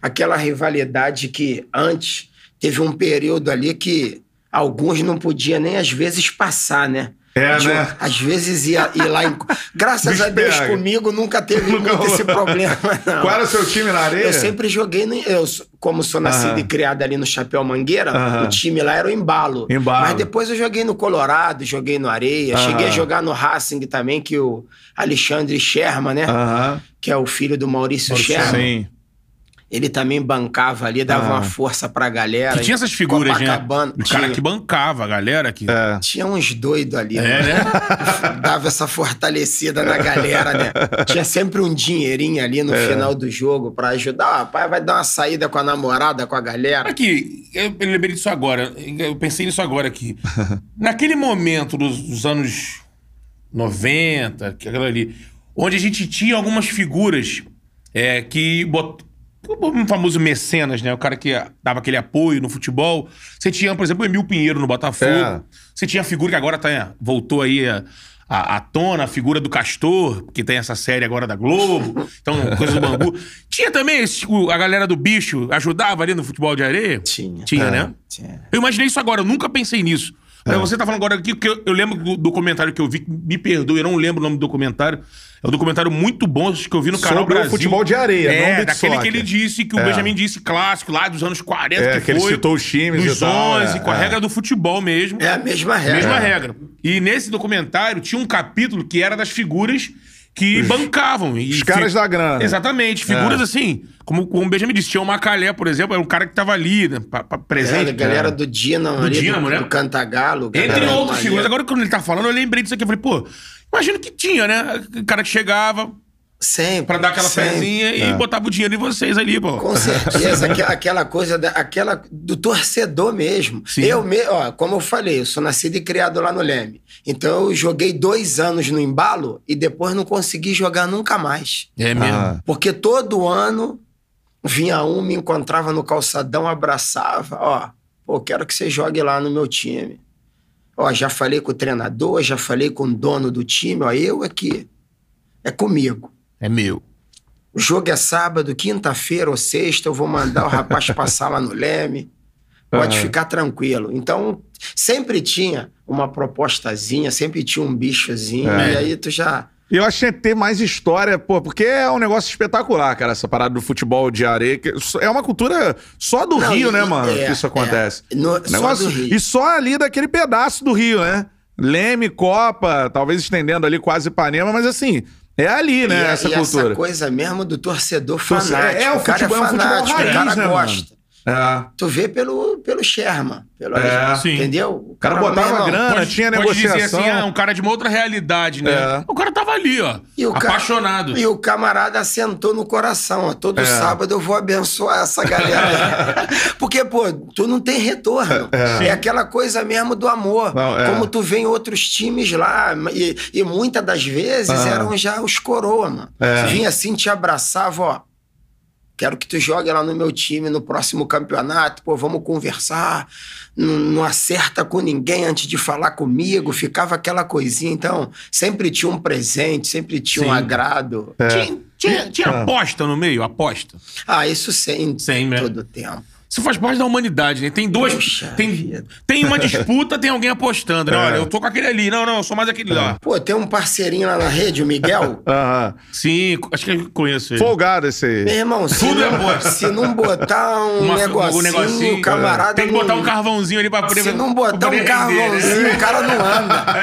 aquela rivalidade que antes teve um período ali que alguns não podiam nem às vezes passar, né? É, De- né? Às vezes ia ir lá em. Graças a Deus comigo nunca teve Nunca muito esse problema, não. Qual era o seu time na areia? Eu sempre joguei, no, eu, como sou nascido Aham. e criado ali no Chapéu Mangueira, Aham. o time lá era o Embalo. Embalo. Mas depois eu joguei no Colorado, joguei no Areia, Aham. cheguei a jogar no Racing também, que o Alexandre Sherman, né? Que é o filho do Maurício, Maurício Sherman. Sim. Ele também bancava ali, dava Ah. uma força pra galera. Que tinha essas figuras, né? O cara tinha. que bancava a galera que. É. Tinha uns doidos ali, É, né? né? [LAUGHS] Dava essa fortalecida na galera, né? Tinha sempre um dinheirinho ali no É. final do jogo pra ajudar. Ah, pai vai dar uma saída com a namorada, com a galera. Aqui, eu lembrei disso agora. Eu pensei nisso agora aqui. [LAUGHS] Naquele momento dos, dos anos 90, que é aquilo ali. Onde a gente tinha algumas figuras é, que bot... o famoso mecenas, né? O cara que dava aquele apoio no futebol. Você tinha, por exemplo, o Emil Pinheiro no Botafogo. É. Você tinha a figura que agora tá, voltou aí a, a, a tona, a figura do Castor, que tem essa série agora da Globo. Então, coisa do bambu. [LAUGHS] Tinha também esse- o- a galera do bicho, ajudava ali no futebol de areia? Tinha. Tinha, É. né? Tinha. Eu imaginei isso agora, eu nunca pensei nisso. Mas Você tá falando agora aqui, porque eu, eu lembro do documentário que eu vi, me perdoe, eu não lembro o nome do documentário. É um documentário muito bom que eu vi no canal Sobre o Brasil. futebol de areia, é, não daquele soccer. que ele disse, que o É. Benjamin disse clássico, lá dos anos 40, É, que, que ele foi. citou os times Dos e tal, 11, é, com a é. regra do futebol mesmo. É a mesma regra. Mesma regra. E nesse documentário tinha um capítulo que era das figuras que bancavam. E os caras da grana. Exatamente. Figuras É. assim, como, como o Benjamin disse, tinha o Macalé, por exemplo, era um cara que tava ali, né, pra- pra- É, presente. a galera do Dinamo, Do ali, Dinamo, do, né? do Cantagalo. Entre galera outras maneira. figuras. Agora, quando ele tá falando, eu lembrei disso aqui. Eu falei, pô, imagino que tinha, né? O cara que chegava Sempre. pra dar aquela pezinha e botava o dinheiro em vocês ali, pô. Com certeza, [LAUGHS] aque- aquela coisa da, aquela, do torcedor mesmo. Sim. Eu, me, ó, como eu falei, eu sou nascido e criado lá no Leme. Então eu joguei dois anos no embalo e depois não consegui jogar nunca mais. É mesmo. Ah. Porque todo ano vinha um, me encontrava no calçadão, abraçava. Ó, pô, quero que você jogue lá no meu time. Ó, já falei com o treinador, já falei com o dono do time, ó, eu aqui. É comigo. É meu. O jogo é sábado, quinta-feira ou sexta, eu vou mandar o rapaz passar lá no Leme. Pode Aham. ficar tranquilo. Então, sempre tinha uma propostazinha, sempre tinha um bichozinho, É. e aí tu já. Eu achei que ter mais história, pô, porque é um negócio espetacular, cara, essa parada do futebol de areia. que É uma cultura só do Não, Rio, e- né, mano, é, que isso acontece. é. No- só Negócio- do Rio. E só ali daquele pedaço do Rio, né? Leme, Copa, talvez estendendo ali quase Ipanema, mas assim, é ali, né, e, essa e cultura. essa coisa mesmo do torcedor Torce- fanático. é, o o cara futebol- é é futebol fanático, raiz, o cara né, gosta. É. Tu vê pelo, pelo Sherman. Pelo, É. Sim. Entendeu? O cara botava meu irmão, grana, Pode- tinha pode negociação. dizer assim, ah, um cara de uma outra realidade, né? É. O cara tava ali, ó. E o ca- apaixonado. E o camarada sentou no coração. Ó, todo É. sábado eu vou abençoar essa galera. [LAUGHS] Porque, pô, tu não tem retorno. É, aquela coisa mesmo do amor. Não, é. Como tu vê em outros times lá. E, e muitas das vezes Ah. eram já os coroa, mano. É. Vinha assim, te abraçava, ó. Quero que tu jogue lá no meu time no próximo campeonato. Pô, vamos conversar. Não, não acerta com ninguém antes de falar comigo. Ficava aquela coisinha. Então, sempre tinha um presente, sempre tinha um Sim. agrado. Tinha, tinha, tinha Ah. aposta no meio? Aposta. Ah, isso sempre, Sempre, né? todo tempo. Isso faz parte da humanidade, né? Tem duas. Puxa Tem, vida. tem uma disputa, tem alguém apostando, né? É. Olha, eu tô com aquele ali. Não, não, eu sou mais aquele lá. Pô, tem um parceirinho lá na rede, o Miguel. [LAUGHS] Aham. Sim, acho que eu conheço ele. Folgado esse aí. Meu irmão, se Tudo é não, boa. se não botar um, Uma- negocinho, um negocinho, o camarada. Tem que botar não- um carvãozinho ali pra poder. Se não botar um render, carvãozinho, né? o cara não anda. [LAUGHS]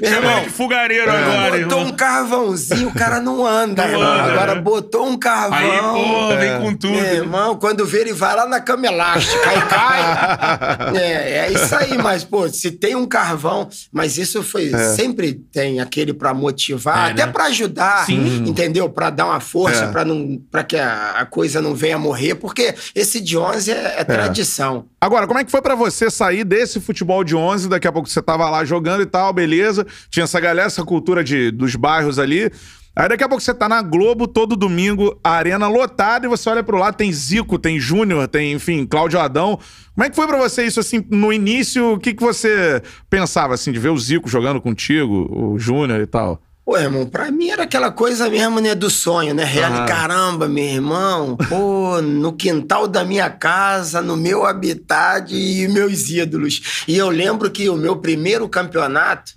Meu Chama ele irmão, de fogareiro agora, botou irmão. um carvãozinho, o cara não anda, Não irmão. anda, Agora né? botou um carvão. Aí, pô, vem com tudo. Meu irmão, quando vê, ele vai lá na cama elástica e cai. [LAUGHS] é, é isso aí, mas, pô, se tem um carvão, mas isso foi. Sempre tem aquele pra motivar, É, até né? pra ajudar, Sim. entendeu? Pra dar uma força, É. pra não para que a, a coisa não venha morrer, porque esse de 11 é, é tradição. Agora, como é que foi pra você sair desse futebol de 11? Daqui a pouco você tava lá jogando e tal, beleza. Tinha essa galera, essa cultura de, dos bairros ali. Aí daqui a pouco você tá na Globo todo domingo, a arena lotada, e você olha pro lado, tem Zico, tem Júnior, tem, enfim, Cláudio Adão. Como é que foi pra você isso, assim, no início? O que, que você pensava, assim, de ver o Zico jogando contigo, o Júnior e tal? Pô, irmão, pra mim era aquela coisa mesmo, né, do sonho, né? Real, Aham. caramba, meu irmão, pô, no quintal da minha casa, no meu habitat e meus ídolos. E eu lembro que o meu primeiro campeonato,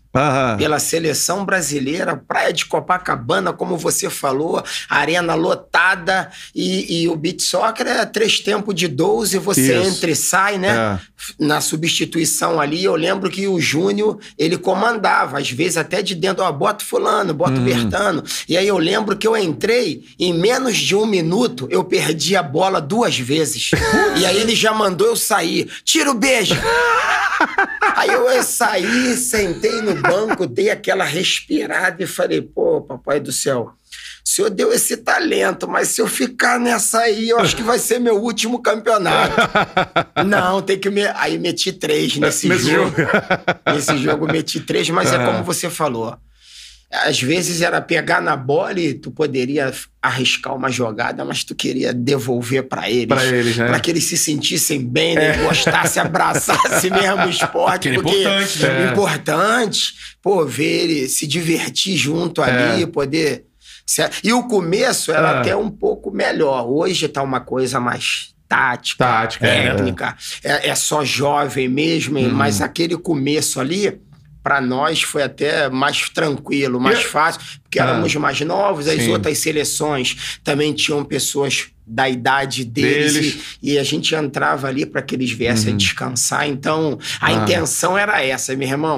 Pela seleção brasileira, praia de Copacabana, como você falou, arena lotada e, e o beat soccer é três tempos de 12, você Isso. entra e sai, né? É. Na substituição ali, eu lembro que o Júnior, ele comandava, às vezes até de dentro, ó, bota fulano, bota o Bertano. E aí eu lembro que eu entrei, em menos de um minuto, eu perdi a bola duas vezes. e aí ele já mandou eu sair. Tira o beijo! [LAUGHS] Aí eu saí, sentei no banco, dei aquela respirada e falei, pô, papai do céu, o senhor deu esse talento, mas se eu ficar nessa aí, eu acho que vai ser meu último campeonato. [LAUGHS] Não, tem que. Me... Aí meti três nesse, jogo. [LAUGHS] nesse jogo meti três, mas é como você falou. Às vezes era pegar na bola e tu poderia arriscar uma jogada, mas tu queria devolver pra eles. Pra eles, né? Pra que eles se sentissem bem, né? gostassem, abraçassem mesmo o esporte. Porque importante, né? é importante, pô, ver ele se divertir junto ali, poder. Se- E o começo era É. até um pouco melhor. Hoje tá uma coisa mais tática, Tática, é. técnica. É, é só jovem mesmo, Uhum. mas aquele começo ali. Pra nós foi até mais tranquilo, mais fácil, porque Ah. éramos mais novos, as Sim. outras seleções também tinham pessoas da idade deles, Deles. E, e a gente entrava ali para que eles viessem Uhum. descansar. Então, a Ah. intenção era essa, meu irmão.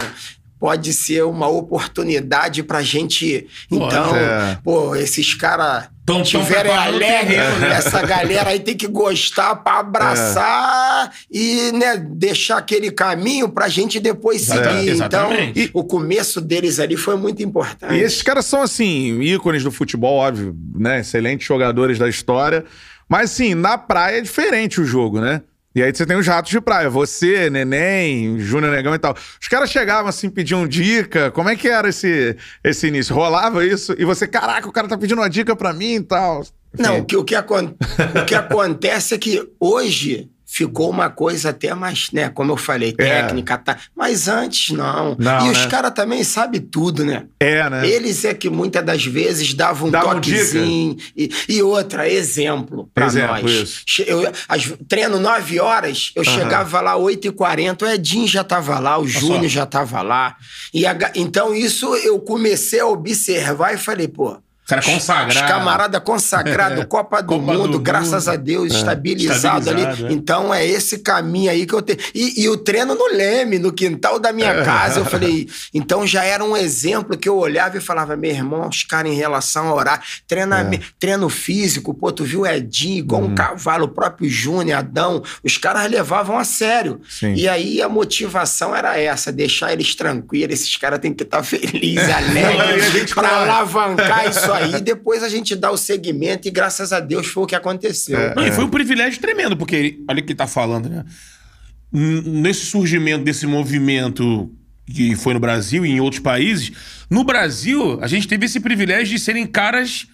Pode ser uma oportunidade pra gente. Então, É. pô, esses caras Tão- tão tiverem preparando o alegre, né? essa galera aí tem que gostar pra abraçar É. e né, deixar aquele caminho pra gente depois seguir. É. Então, o começo deles ali foi muito importante. E esses caras são, assim, ícones do futebol, óbvio, né? Excelentes jogadores da história. Mas, assim, na praia é diferente o jogo, né? E aí você tem os ratos de praia. Você, Neném, Júnior Negão e tal. Os caras chegavam assim, pediam dica. Como é que era esse, esse início? Rolava isso? E você, caraca, o cara tá pedindo uma dica pra mim e tal. Não, Enfim. o que, o, que o que acontece é que hoje ficou uma coisa até mais, né? Como eu falei, técnica, tá? Mas antes não. É. Não, e os né? caras tambem sabem tudo, né? É, né? Eles é que muitas das vezes davam um toquezinho. E, e outra, exemplo pra Exemplo, nós. isso. Eu, as- treino 9 horas, eu chegava lá 8h40, o Edinho já tava lá, o Júnior já tava lá. E a então isso eu comecei a observar e falei, pô. Cara consagrado. Os camarada consagrado, [LAUGHS] Copa do Copa Mundo, do graças Mundo. a Deus, estabilizado, Estabilizado, ali. é. Então é esse caminho aí que eu tenho. E, e o treino no Leme, no quintal da minha casa, eu falei. [LAUGHS] Então já era um exemplo que eu olhava e falava, meu irmão, os caras em relação a orar, treina, treino físico, pô, tu viu o Edinho, igual um cavalo, o próprio Júnior, Adão, os caras levavam a sério. Sim. E aí a motivação era essa, deixar eles tranquilos, esses caras têm que estar felizes, alegres, E a gente pra alavancar isso [LAUGHS] aí, depois a gente dá o segmento e graças a Deus foi o que aconteceu. É. Não, e foi um privilégio tremendo, porque ele- olha o que ele tá falando, né? Nesse surgimento desse movimento que foi no Brasil e em outros países, no Brasil, a gente teve esse privilégio de serem caras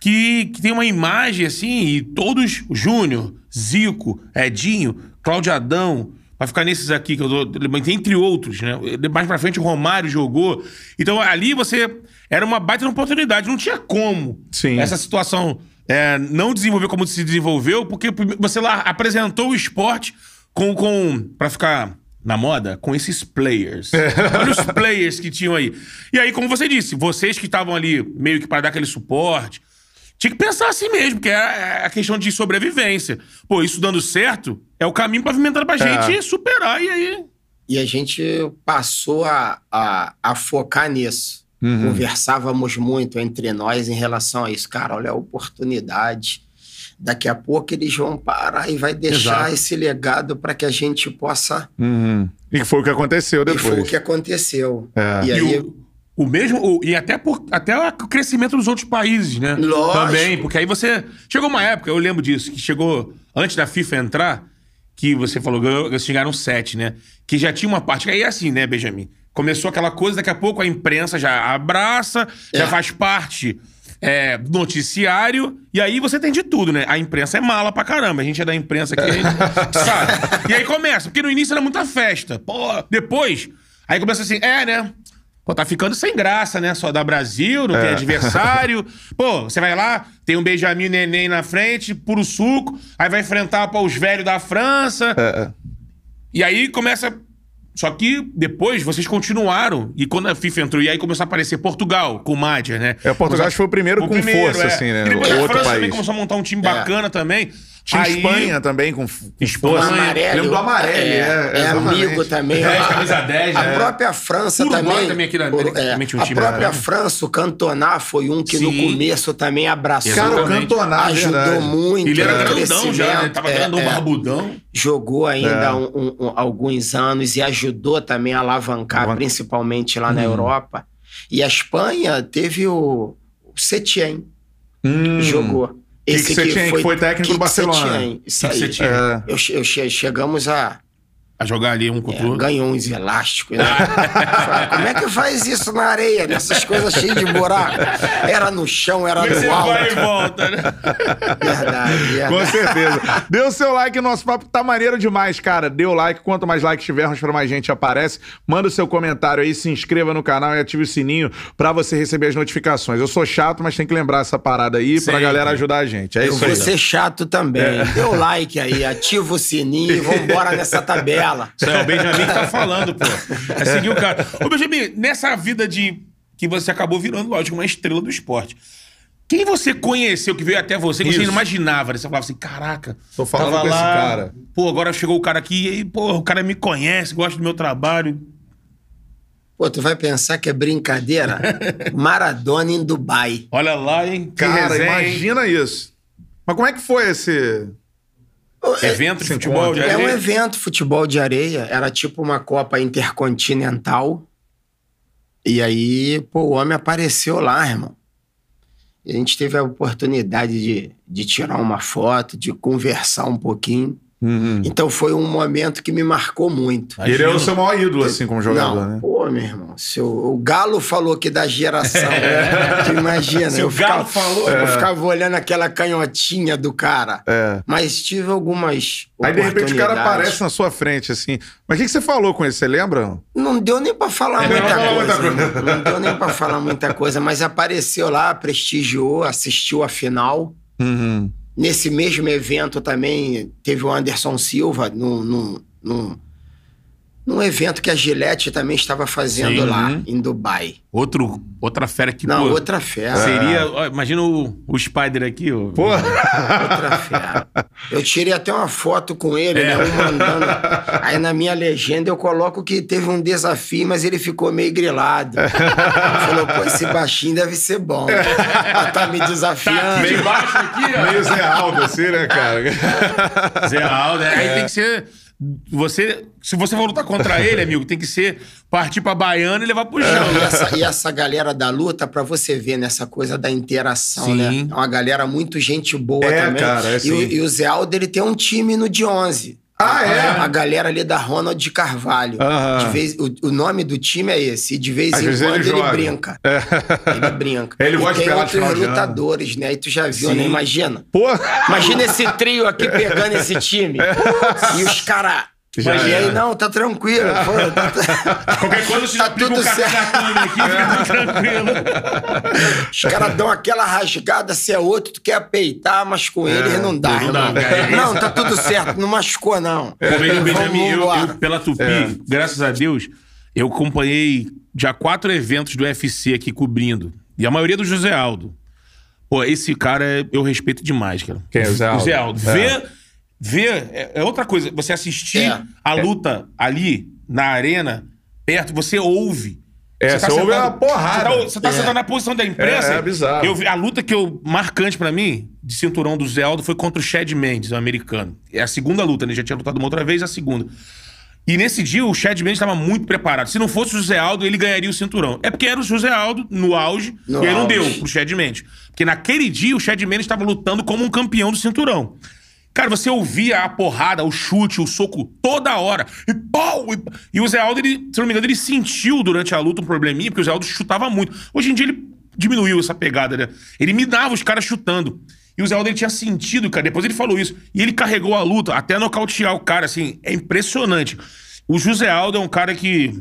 que, que tem uma imagem assim, e todos, Júnior, Zico, Edinho, Cláudio Adão, vai ficar nesses aqui que eu dou, entre outros, né? Mais pra frente o Romário jogou. Então ali você era uma baita oportunidade, não tinha como Sim. essa situação é, não desenvolver como se desenvolveu, porque você lá apresentou o esporte com, com para ficar na moda, com esses players. Olha os players que tinham aí. E aí, como você disse, vocês que estavam ali meio que para dar aquele suporte, tinha que pensar assim mesmo, que é a questão de sobrevivência. Pô, isso dando certo é o caminho pavimentado pra gente superar e aí. E a gente passou a, a, a focar nisso. Uhum. Conversávamos muito entre nós em relação a isso. Cara, olha a oportunidade. Daqui a pouco eles vão parar e vai deixar Exato. esse legado para que a gente possa. Uhum. E que foi o que aconteceu E foi o depois. que aconteceu. É. E E aí, o, o mesmo, o- e até, por, até o crescimento dos outros países, né? Lógico. Também, porque aí você. Chegou uma época, eu lembro disso, que chegou antes da FIFA entrar, que você falou, eles chegaram sete, né? Que já tinha uma parte. Aí é assim, né, Benjamin? Começou aquela coisa, daqui a pouco a imprensa já abraça, já É. faz parte é, do noticiário, e aí você tem de tudo, né? A imprensa é mala pra caramba. A gente é da imprensa aqui, a gente [LAUGHS] sabe? E aí começa, porque no início era muita festa. Pô, depois, aí começa assim, é, né? Pô, tá ficando sem graça, né? Só da Brasil, não tem adversário. Pô, você vai lá, tem um Benjamin Neném na frente, puro suco, aí vai enfrentar pô, os velhos da França. É. E aí começa. Só que depois vocês continuaram. E quando a FIFA entrou, e aí começou a aparecer Portugal com o Madja, né? É, Portugal acho que foi o primeiro com força, assim, né? E depois O a França também país. começou a montar um time É. bacana também. Tinha Aí- Espanha também com, com Espanha. força. Amarelo. Lembro do Amarelli, é, é, exatamente. amigo também. É, A- camisa 10, A né? própria França Uruguai também. também aqui na América é, também tinha um a time própria bacana. França, o Cantona foi um que no Sim. começo também abraçou. Cara, o. Cantona, ajudou verdade. muito. Ele era no grandão já, né? Tava É, grandão, é. barbudão. jogou ainda É. um- um- um- alguns anos e ajudou também a alavancar, Alavan- principalmente lá na Europa. E a Espanha teve o, o Setien. Jogou. Que que você tinha, que foi técnico do Barcelona. Isso Que que aí. você tinha? É. Eu, eu che- chegamos a. A jogar ali um contra o É, outro. ganhou uns elásticos, né? Como é que faz isso na areia, nessas coisas cheias de buraco? Era no chão, era é no alto. vai e volta, né? Verdade, verdade. Com certeza. Dê o seu like, nosso papo tá maneiro demais, cara. Dê o like, quanto mais likes tivermos, pra mais gente aparece. Manda o seu comentário aí, se inscreva no canal e ative o sininho pra você receber as notificações. Eu sou chato, mas tem que lembrar essa parada aí pra Sempre. galera ajudar a gente. É Eu isso vou aí. ser chato também. Dê o like aí, ativa o sininho e vambora nessa tabela. [LAUGHS] Isso é o Benjamin que tá falando, pô. É seguir o cara. Ô, Benjamin, nessa vida de. que você acabou virando, lógico, uma estrela do esporte. Quem você conheceu que veio até você, que você Isso. não imaginava, né? Você falava assim, caraca. Tô falando tava com esse lá, cara. Pô, agora chegou o cara aqui e pô, o cara me conhece, gosta do meu trabalho. Pô, tu vai pensar que é brincadeira? [LAUGHS] Maradona em Dubai. Olha lá, hein? Que Cara, resenha, hein? imagina isso. Mas como é que foi esse. Evento de futebol de encontro. É um areia. evento futebol de areia, era tipo uma Copa Intercontinental. E aí, pô, o homem apareceu lá, irmão. E a gente teve a oportunidade de, de tirar uma foto, de conversar um pouquinho. Então foi um momento que me marcou muito. Ele é o seu maior ídolo, assim, como jogador, Não, né? pô, meu irmão, se o, o Galo falou que da geração, tu [LAUGHS] imagina, Se eu o Galo ficava, falou- eu ficava olhando aquela canhotinha do cara. É. Mas tive algumas Aí de repente o cara aparece na sua frente, assim. Mas o que, que você falou com ele? Você lembra? Não deu nem pra falar É, muita, não coisa, muita né? Não deu nem pra falar muita coisa, mas apareceu lá, prestigiou, assistiu a final. Uhum. Nesse mesmo evento também teve o Anderson Silva num, num, num, num evento que a Gillette também estava fazendo Sim. lá em Dubai. Outro, outra fera que, Não, pô, outra fera. seria... ó, imagina o, o Spider aqui, ó. Pô, Outra fera. Eu tirei até uma foto com ele, É. né? Um mandando. Aí na minha legenda eu coloco que teve um desafio, mas ele ficou meio grilado. Falou, pô, esse baixinho deve ser bom. Ah, tá me desafiando. Meio baixo aqui, ó. meio Zé Aldo, assim, né, cara? Zé Aldo, é. É. aí tem que ser. Você, se você for lutar contra ele, [LAUGHS] amigo, tem que ser partir pra baiana e levar pro chão. E essa, e essa galera da luta, pra você ver nessa coisa da interação, Sim. né? É uma galera muito gente boa É, também. cara, é e, o, sim. e o Zé Aldo, ele tem um time no de 11. Ah, é? A galera ali da Ronald de Carvalho. Aham. De vez, o, o nome do time é esse. E de vez Às em vezes ele quando ele, joga. brinca. Ele brinca. [LAUGHS] Ele e gosta de tem pegar de final outros de ano. lutadores, né? Aí tu já viu, né? Imagina. Pô, Imagina esse trio aqui pegando esse time. [LAUGHS] e os caras... Já E aí, não, tá tranquilo. [LAUGHS] Pô, tá- Qualquer coisa você já Tá aplica tudo café certo. aqui, fica [LAUGHS] tranquilo. Os caras dão aquela rasgada, se é outro, tu quer peitar, mas com eles não dá, não dá. Não, tá tudo certo, não machucou, não. Pô, Ben- Benjamin, eu, eu, pela Tupi, É. graças a Deus, eu acompanhei já quatro eventos do UFC aqui cobrindo. E a maioria do José Aldo. Pô, esse cara eu respeito demais, cara. Quem é o Zé Aldo? O Zé Aldo. É. Ver, é, é outra coisa. Você assistir É. a luta ali, na arena, perto, você ouve. É, você ouve a porrada. Você tá, você tá É. sentado na posição da imprensa. É, é bizarro. Eu a luta que eu marcante pra mim, de cinturão do Zé Aldo, foi contra o Chad Mendes, o americano. É a segunda luta, né? Ele já tinha lutado uma outra vez, a segunda. E nesse dia o Chad Mendes estava muito preparado. Se não fosse o José Aldo, ele ganharia o cinturão. É porque era o José Aldo no auge, No e aí não deu pro Chad Mendes. Porque naquele dia o Chad Mendes estava lutando como um campeão do cinturão. Cara, você ouvia a porrada, o chute, o soco toda hora. E pau! E, e o Zé Aldo, ele, se não me engano, ele sentiu durante a luta um probleminha, porque o Zé Aldo chutava muito. Hoje em dia ele diminuiu essa pegada, né? Ele minava os caras chutando. E o Zé Aldo ele tinha sentido, cara. Depois ele falou isso. E ele carregou a luta até nocautear o cara, assim. É impressionante. O José Aldo é um cara que.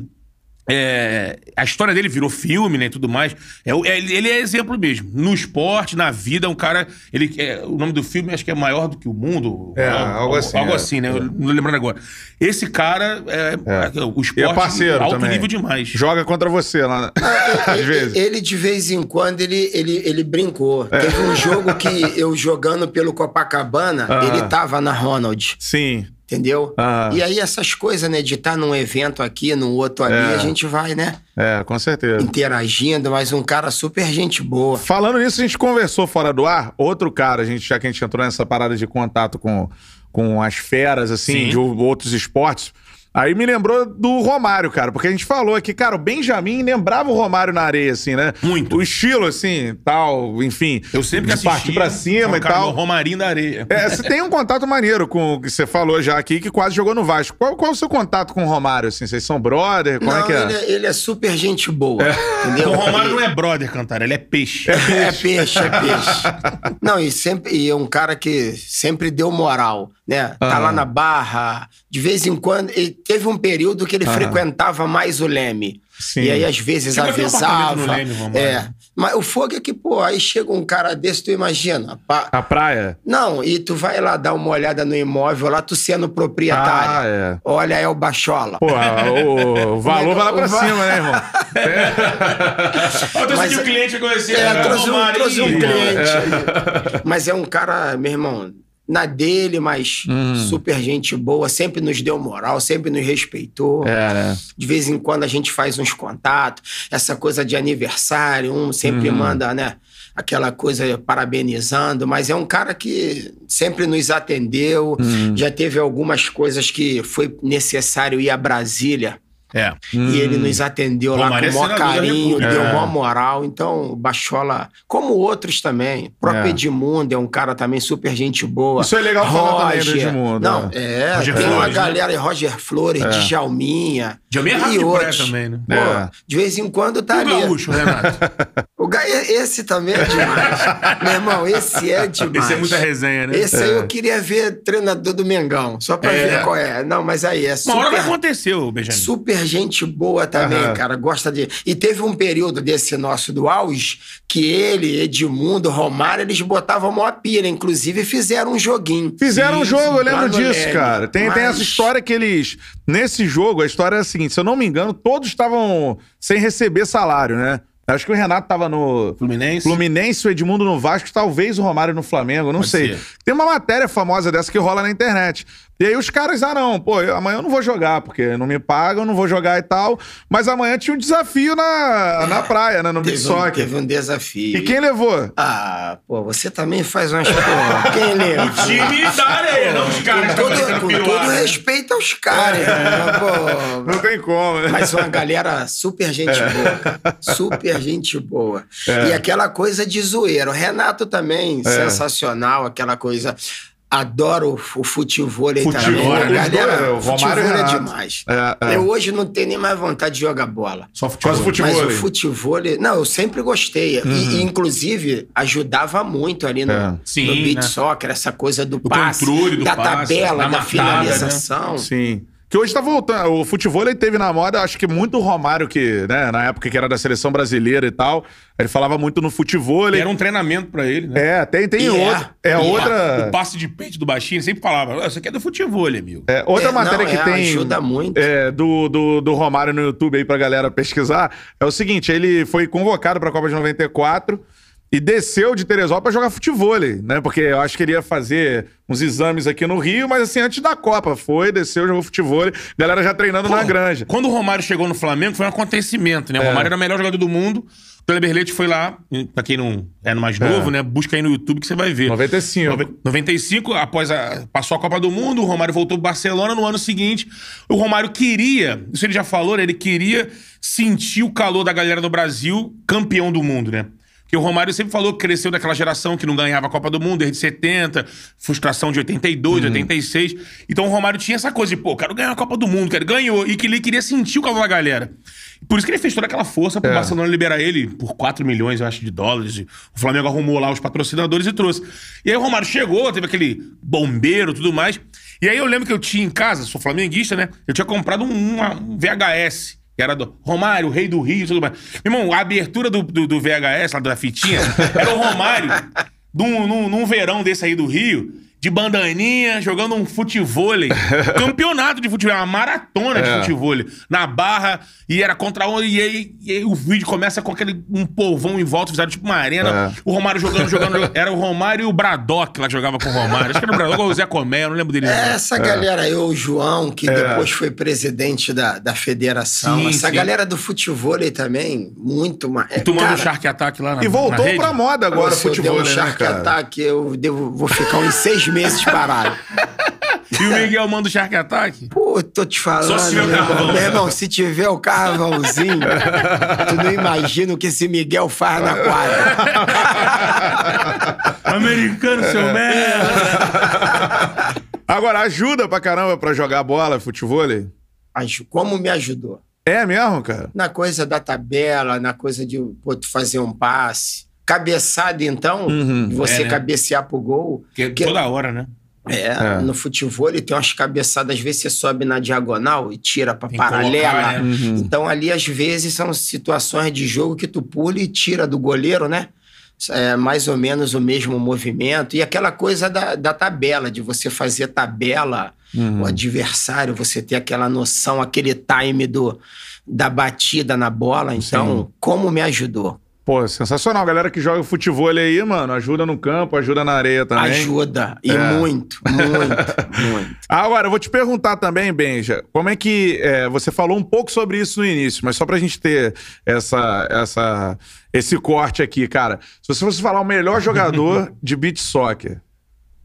É, a história dele virou filme, né, e tudo mais. É, é- ele é exemplo mesmo. No esporte, na vida, é um cara. Ele, é, o nome do filme acho que é maior do que o mundo. É, algo assim, Algo é. assim, né? Eu não lembrando agora. Esse cara é, o E esporte é parceiro alto também. nível demais. Joga contra você lá. [LAUGHS] Às vezes. Ele, de vez em quando, ele, ele, ele brincou. Teve um jogo que eu jogando pelo Copacabana, Ah. ele tava na Ronald, Sim. Entendeu? Ah. E aí essas coisas, né, de estar num evento aqui, no outro ali, É. a gente vai, né, É, com certeza. interagindo, mas um cara super gente boa. Falando nisso, a gente conversou fora do ar. Outro cara, a gente, já que a gente entrou nessa parada de contato com, com as feras, assim, Sim. de outros esportes. Aí me lembrou do Romário, cara, porque a gente falou aqui, cara, o Benjamin lembrava o Romário na areia, assim, né? Muito. O estilo, assim, tal, enfim. Eu sempre que de partir assisti. pra cima o e tal. do Romarinho da areia. É, você tem um contato maneiro com o que você falou já aqui, que quase jogou no Vasco. Qual, qual é o seu contato com o Romário, assim? Vocês são brother? Como Não, é que é? Ele, é, ele é super gente boa, entendeu? O Romário Ele- não é brother, Cantarelli, ele é peixe. É peixe, é peixe. Não, e sempre e é um cara que sempre deu moral, né? Tá Aham. lá na barra, de vez em quando. Ele teve um período que ele Aham. frequentava mais o Leme. Sim. E aí, às vezes, um avisava. no Leme, é. Mas o fogo é que, pô, aí chega um cara desse, tu imagina. A praia? Não, e tu vai lá dar uma olhada no imóvel, lá tu sendo proprietário. Ah, é. Olha, é o Bachola. Pô, o, [LAUGHS] o valor vai lá pra cima, né, irmão? [LAUGHS] Eu trouxe Mas- aqui o cliente que eu conheci. É, né? trouxe um, trouxe um cliente. aí. Mas é um cara, meu irmão, na dele, mas Hum. super gente boa, sempre nos deu moral, sempre nos respeitou. É, né? De vez em quando a gente faz uns contatos, essa coisa de aniversário, um sempre Uhum. manda, né? Aquela coisa parabenizando, mas é um cara que sempre nos atendeu. Uhum. Já teve algumas coisas que foi necessário ir a Brasília É. e ele nos atendeu lá Romário com o é maior carinho, deu É. maior moral. Então, o Bachola, como outros também, o próprio É. Edmundo é um cara também super gente boa. Isso é legal falar também do Edmundo, Não, é. é. Roger tem uma Flores, né? galera, Roger Flores, Djalminha. Djalminha é rápido e outros. também, né? Pô, É. De vez em quando tá E o ali. gaúcho, Renato. [LAUGHS] O ga... Esse também é demais. [LAUGHS] Meu irmão, esse é demais. Esse é muita resenha, né? Esse aí eu queria ver treinador do Mengão, só pra É. ver qual é. Não, mas aí é Uma hora super ô, Benjamin. Super gente boa também, Aham. cara. Gosta de. E teve um período desse nosso do auge que ele, Edmundo, Romário, eles botavam mó pira. Inclusive fizeram um joguinho. Fizeram um jogo, eu lembro disso, Leme. cara. Tem, tem Mas- essa história que eles. Nesse jogo, a história é a seguinte: se eu não me engano, todos estavam sem receber salário, né? Acho que o Renato tava no. Fluminense. Fluminense, o Edmundo no Vasco, talvez o Romário no Flamengo, não Pode sei. ser. Tem uma matéria famosa dessa que rola na internet. E aí os caras, ah, não, pô, eu- amanhã eu não vou jogar, porque não me pagam, não vou jogar e tal. Mas amanhã tinha um desafio na, na praia, né? No Teve um, soccer. teve um desafio. E quem levou? Ah, pô, você também faz umas. Pô, quem lembra? Time da areia, não os caras todo, com todo né? respeito aos caras, né? Pô, [LAUGHS] Não tem como, né? Mas uma galera super gente boa, cara. Super gente boa. É. E aquela coisa de zoeira. O Renato também, sensacional, aquela coisa. Adoro o futebol também. Futebol, dois, galera, o Romário futebol é Renato. demais. É, é. Eu hoje não tenho nem mais vontade de jogar bola. Só futebol. Quase futebol. Mas o futebol, não, eu sempre gostei. E- E, inclusive, ajudava muito ali no, É. no beat né? soccer, essa coisa do, Do passe, controle do da passe, tabela, da da, matada, finalização. Sim. Que hoje tá voltando. O futebol ele teve na moda, acho que muito o Romário, que, né, na época que era da seleção brasileira e tal, ele falava muito no futebol. Ele... Era um treinamento pra ele, né? É, tem, tem E é. outro. É, é. outra. O passe de peito do baixinho, ele sempre falava, "Ah, isso aqui é do futebol, amigo. é, outra É, matéria não, que é, tem. ajuda muito. é, do, do, do Romário no YouTube aí pra galera pesquisar. É o seguinte: ele foi convocado pra Copa de 94 e desceu de Teresópolis pra jogar futebol, né? Porque eu acho que ele ia fazer uns exames aqui no Rio, mas assim, antes da Copa. Foi, desceu, jogou futebol. Galera já treinando na Pô, granja. Quando o Romário chegou no Flamengo, foi um acontecimento, né? O É. Romário era o melhor jogador do mundo. O Kleber foi lá, pra quem não é mais novo, né? Busca aí no YouTube que você vai ver. 95. Nove- 95, após a. Passou a Copa do Mundo, o Romário voltou pro Barcelona no ano seguinte. O Romário queria, isso ele já falou, né? Ele queria sentir o calor da galera do Brasil campeão do mundo, né? Porque o Romário sempre falou que cresceu daquela geração que não ganhava a Copa do Mundo desde 70, frustração de 82, 86. Então o Romário tinha essa coisa de, pô, quero ganhar a Copa do Mundo, quero ganhou. E que ele queria sentir o calor da galera. Por isso que ele fez toda aquela força pro É. Barcelona liberar ele por 4 milhões, eu acho, de dólares. O Flamengo arrumou lá os patrocinadores e trouxe. E aí o Romário chegou, teve aquele bombeiro e tudo mais. E aí eu lembro que eu tinha em casa, sou flamenguista, né? Eu tinha comprado um, uma- um VHS. Que era do Romário, rei do Rio tudo mais. Meu irmão, a abertura do, do, do VHS, lá da fitinha, era o Romário num, num, num verão desse aí do Rio, de bandaninha, jogando um futevôlei. [LAUGHS] campeonato de futebol, uma maratona de É. futevôlei. Na barra, e era contra um, e aí, e aí o vídeo começa com aquele um povão em volta, fizeram tipo uma arena. É. O Romário jogando, jogando, jogando. [LAUGHS] Era o Romário e o Braddock lá jogava com o Romário. Acho que era o Braddock ou o Zé Comé, eu não lembro dele. É, Essa galera aí, o João, que É. depois foi presidente da, da federação. Sim, Essa sim. galera do futebol aí também, muito mais. É, Tomando cara, um Shark Attack lá na E voltou na rede. pra moda agora o se eu der futebol, um né, Shark cara? Attack, eu devo, vou ficar uns seis meses parado. [LAUGHS] E o Miguel manda o Shark Attack? Pô, tô te falando. Só se tiver o irmão. carvão. Meu irmão, se tiver o carvãozinho, [LAUGHS] tu não imagina o que esse Miguel faz na quadra. [LAUGHS] Americano, seu merda! Agora, ajuda pra caramba pra jogar bola, futebol? Como me ajudou? É mesmo, cara? Na coisa da tabela, na coisa de pô, tu fazer um passe. Cabeçada, então, Uhum. você É, né? cabecear pro gol. Que Que- toda hora, né? É, É. no futebol ele tem umas cabeçadas, às vezes você sobe na diagonal e tira que paralela. colocar, né? Uhum. Então ali às vezes são situações de jogo que tu pula e tira do goleiro, né? É mais ou menos o mesmo movimento. E aquela coisa da, da tabela, de você fazer tabela, Uhum. o adversário, você ter aquela noção, aquele time do, da batida na bola. Então, como me ajudou? Pô, sensacional. Galera que joga futebol aí, mano, ajuda no campo, ajuda na areia também. Ajuda. E É. muito, [LAUGHS] muito, muito. Agora, eu vou te perguntar também, Benja, como é que. é, você falou um pouco sobre isso no início, mas só pra gente ter essa, essa, esse corte aqui, cara. Se você fosse falar o melhor jogador [LAUGHS] de beach soccer,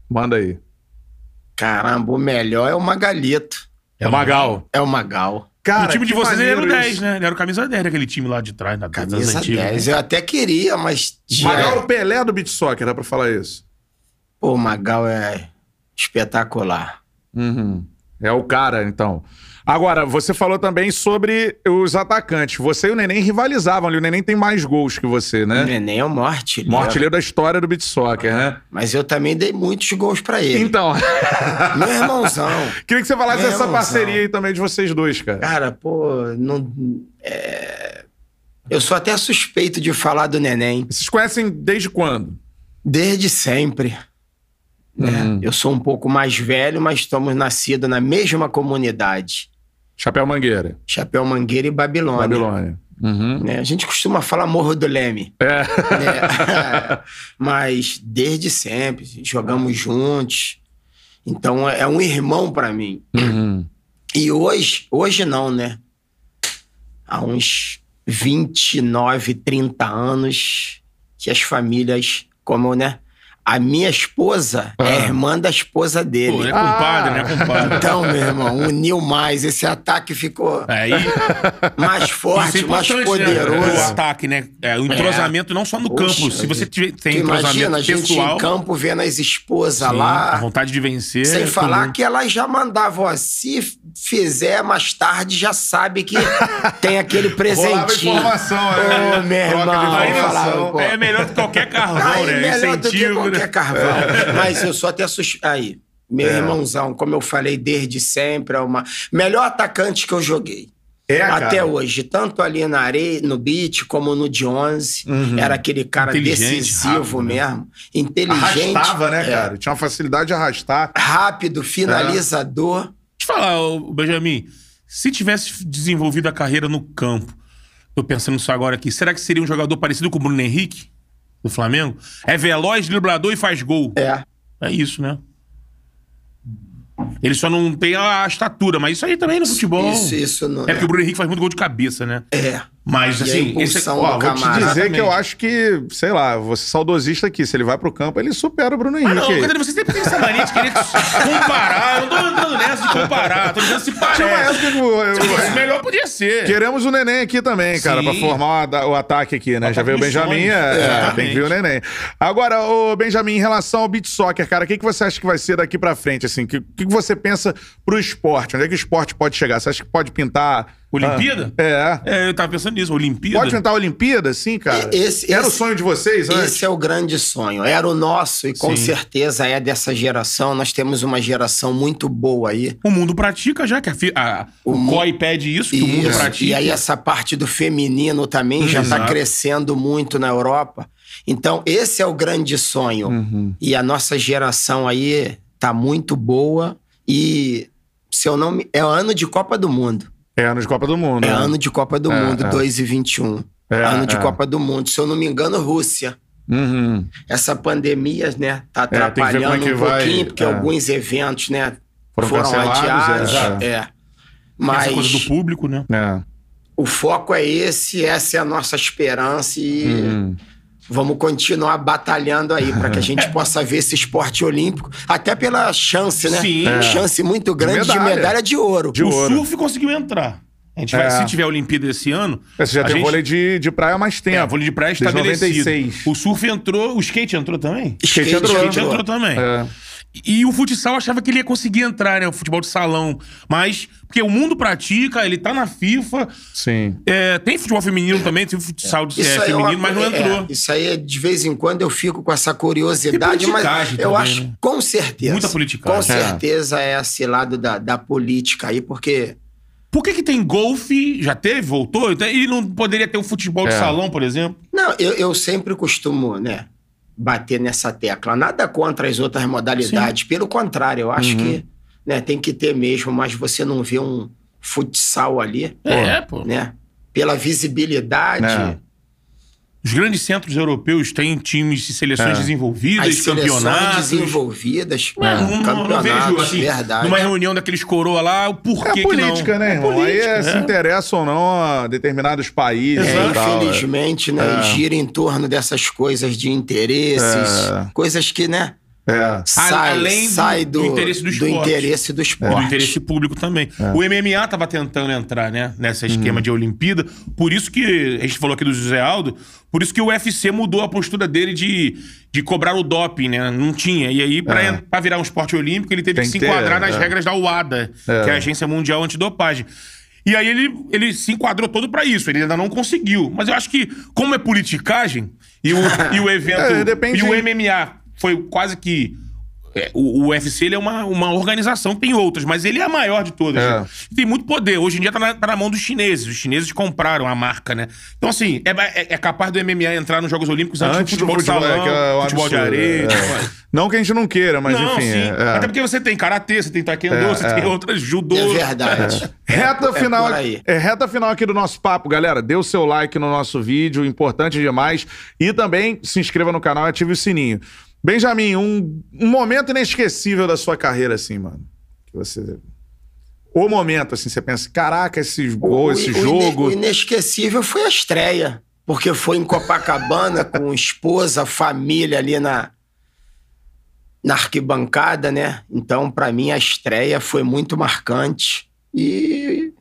manda aí. Caramba, o melhor é o Magalito. É Magal. É o Magal. Cara, o time de vocês ele era o maneiro 10, isso. né? Ele era o camisa 10 daquele time lá de trás, na das Camisa antigas. 10. Eu até queria, mas. Magal é o Pelé do beach soccer, dá pra falar isso. Pô, o Magal é espetacular. Uhum. É o cara, então. Agora, você falou também sobre os atacantes. Você e o Neném rivalizavam ali. O Neném tem mais gols que você, O né? Neném é o. Maior artilheiro da história do beat soccer, né? Mas eu também dei muitos gols pra ele. Então, Meu irmãozão. [LAUGHS] queria que você falasse dessa parceria aí também de vocês dois, cara. Cara, pô, não. é, Eu sou até suspeito de falar do Neném. Vocês conhecem desde quando? Desde sempre. né? Uhum. Eu sou um pouco mais velho, mas estamos nascidos na mesma comunidade. Chapéu Mangueira, Chapéu Mangueira e Babilônia. Babilônia. Uhum. né? A gente costuma falar Morro do Leme. É. né? [LAUGHS] [LAUGHS] Mas desde sempre, jogamos juntos. Então é um irmão pra mim. Uhum. E hoje, hoje não, né? Há uns 29, 30 anos que as famílias, como, né? A minha esposa é Ah. irmã da esposa Pô, dele. é compadre, né? Compadre. Então, meu irmão, uniu mais. Esse ataque ficou Aí, mais isso é forte, mais importante, né? O poderoso. ataque, né? É, o entrosamento não só no campo. Se você tiver, tem Tu imagina entrosamento a gente pessoal, em campo vendo as esposas sim, lá. a vontade de vencer. Sem é falar comum. que elas já mandavam, ó, se fizer mais tarde, já sabe que tem aquele [LAUGHS] Rolava presentinho. informação, Ô, né? meu Troca de irmão, informação. falava, pô. é melhor que qualquer carvão, Aí, né? Incentivo, qualquer né? carvão. Mas eu sou até suspeito. Aí, meu É. irmãozão, como eu falei desde sempre, é uma melhor atacante que eu joguei. É, cara. Até hoje, tanto ali na areia, no beat, como no de 11. Uhum. Era aquele cara decisivo rápido, né? mesmo. Inteligente. Arrastava, né, é, cara? Tinha uma facilidade de arrastar. Rápido, finalizador. Deixa eu falar, Benjamin, se tivesse desenvolvido a carreira no campo, tô pensando nisso agora aqui, será que seria um jogador parecido com o Bruno Henrique, do Flamengo? É veloz, driblador e faz gol. É. É isso, né? Ele só não tem a estatura, mas isso aí também no futebol. Isso, isso não É porque o Bruno Henrique faz muito gol de cabeça, né? É. Mas E assim, esse, impulsão Ó, vou te dizer que eu acho que, sei lá, você saudosista aqui, se ele vai pro campo, ele supera o Bruno Ah, Henrique. não, aí. Cadê? você sempre tem essa mania de querer comparar. Eu não tô entrando nessa de comparar. Tô dizendo se parece. essa que eu- Se fosse eu- melhor, podia ser. Queremos o neném aqui também, cara, Sim. pra formar o, o ataque aqui, né? Ataque Já veio o Benjamin, é, é, tem que vir o neném. Agora, ô Benjamin, em relação ao beat soccer, cara, o que, que você acha que vai ser daqui pra frente, assim? O que, que que você pensa pro esporte? Onde é que o esporte pode chegar? Você acha que pode pintar... Olimpíada? Ah, é. É, eu tava pensando nisso. Olimpíada? Pode pintar a Olimpíada, sim, cara? Esse- Era o esse- sonho de vocês antes? Esse é o grande sonho. Era o nosso e com Sim. certeza é dessa geração. Nós temos uma geração muito boa aí. O mundo pratica já, que a, a- o, mu- COI pede isso, que o mundo Isso. pratica. E aí essa parte do feminino também já está crescendo muito na Europa. Então esse é o grande sonho. Uhum. E a nossa geração aí tá muito boa e se eu não me... é ano de Copa do Mundo. É ano de Copa do Mundo. É né? ano de Copa do É, Mundo, é. 2 e 21. É, ano de é. Copa do Mundo. Se eu não me engano, Rússia. Uhum. Essa pandemia, né, tá que ver atrapalhando é um vai- pouquinho, porque é. alguns eventos, né, Foram foram, adiados. é, É. Essa Mas coisa do público, né? É. o foco é esse, essa é a nossa esperança e Uhum. Vamos continuar batalhando aí para que a gente [LAUGHS] possa ver esse esporte olímpico, até pela chance, né? Sim. É. Chance muito grande de medalha. medalha, de ouro. De o ouro. surf conseguiu entrar. A gente vai, É. se tiver Olimpíada esse ano. É, Você já a tem gente- vôlei de, de praia há mais tempo. É, vôlei de praia estabelecido. 96. O surf entrou, o skate entrou também? Skate Skate entrou. skate entrou também. É. E o futsal achava que ele ia conseguir entrar, né? O futebol de salão. Mas, porque o mundo pratica, ele tá na FIFA. Sim. É, tem futebol feminino também, tem futsal de, é, aí é feminino, uma- mas não é, entrou. isso aí, de vez em quando, eu fico com essa curiosidade, mas politicagem eu também, acho, né? com certeza. Muita politicagem. Com É. certeza é esse lado da, da política aí, porque Por que, que tem golfe? Já teve? Voltou? Então, E não poderia ter o futebol de É. salão, por exemplo? Não, eu, eu sempre costumo, né, bater nessa tecla. Nada contra as outras modalidades. Pelo contrário, eu acho Uhum. que né, tem que ter mesmo, mas você não vê um futsal ali, É, pô. né? Pela visibilidade, É. Os grandes centros europeus têm times e seleções É. desenvolvidas, as seleções campeonatos. desenvolvidas, Não, não- não, campeonatos, vejo, assim, verdade. numa reunião daqueles coroa lá, o É porquê a política, que não. né, irmão? política, Aí é, se é. interessa ou não a determinados países É, e tal. infelizmente, né? É. Gira em torno dessas coisas de interesses, É. coisas que, né? É. Sai, além do- sai do do, interesse do do esporte. interesse do É, esporte. do interesse público também. O MMA tava tentando entrar, né? Nessa esquema de Olimpíada. Por isso que a gente falou aqui do José Aldo, por isso que o UFC mudou a postura dele de, de cobrar o doping, né? Não tinha. E aí, pra, É. pra virar um esporte olímpico, ele teve Tem que se ter, enquadrar nas é. regras da UADA, É. que é a Agência Mundial Antidopagem. E aí ele, ele se enquadrou todo pra isso. Ele ainda não conseguiu. Mas eu acho que, como é politicagem, e o, e o [LAUGHS] evento. É, E o MMA foi quase que. é, o, o UFC ele é uma, uma organização, tem outras, mas ele é a maior de todas. É. né? Tem muito poder. Hoje em dia tá na, tá na mão dos chineses. Os chineses compraram a marca, né? Então, assim, é, é- é capaz do MMA entrar nos Jogos Olímpicos antes, Antes do futebol, de é, salão, que é futebol de absurdo, areia. é. tipo, Não que a gente não queira, mas não, enfim. sim. Até porque você tem karatê, você tem taekwondo, É, você é. tem outras judô. É verdade. Reta É final, é reta final aqui do nosso papo, galera. Dê o seu like no nosso vídeo, importante demais. E também se inscreva no canal e ative o sininho. Benjamin, um, um momento inesquecível da sua carreira, assim, mano. Que você. O momento, assim, você pensa, caraca, esse gol, esse o, jogo. o inesquecível foi a estreia, porque foi em Copacabana com esposa, família ali na na arquibancada, né? Então, pra mim a estreia foi muito marcante e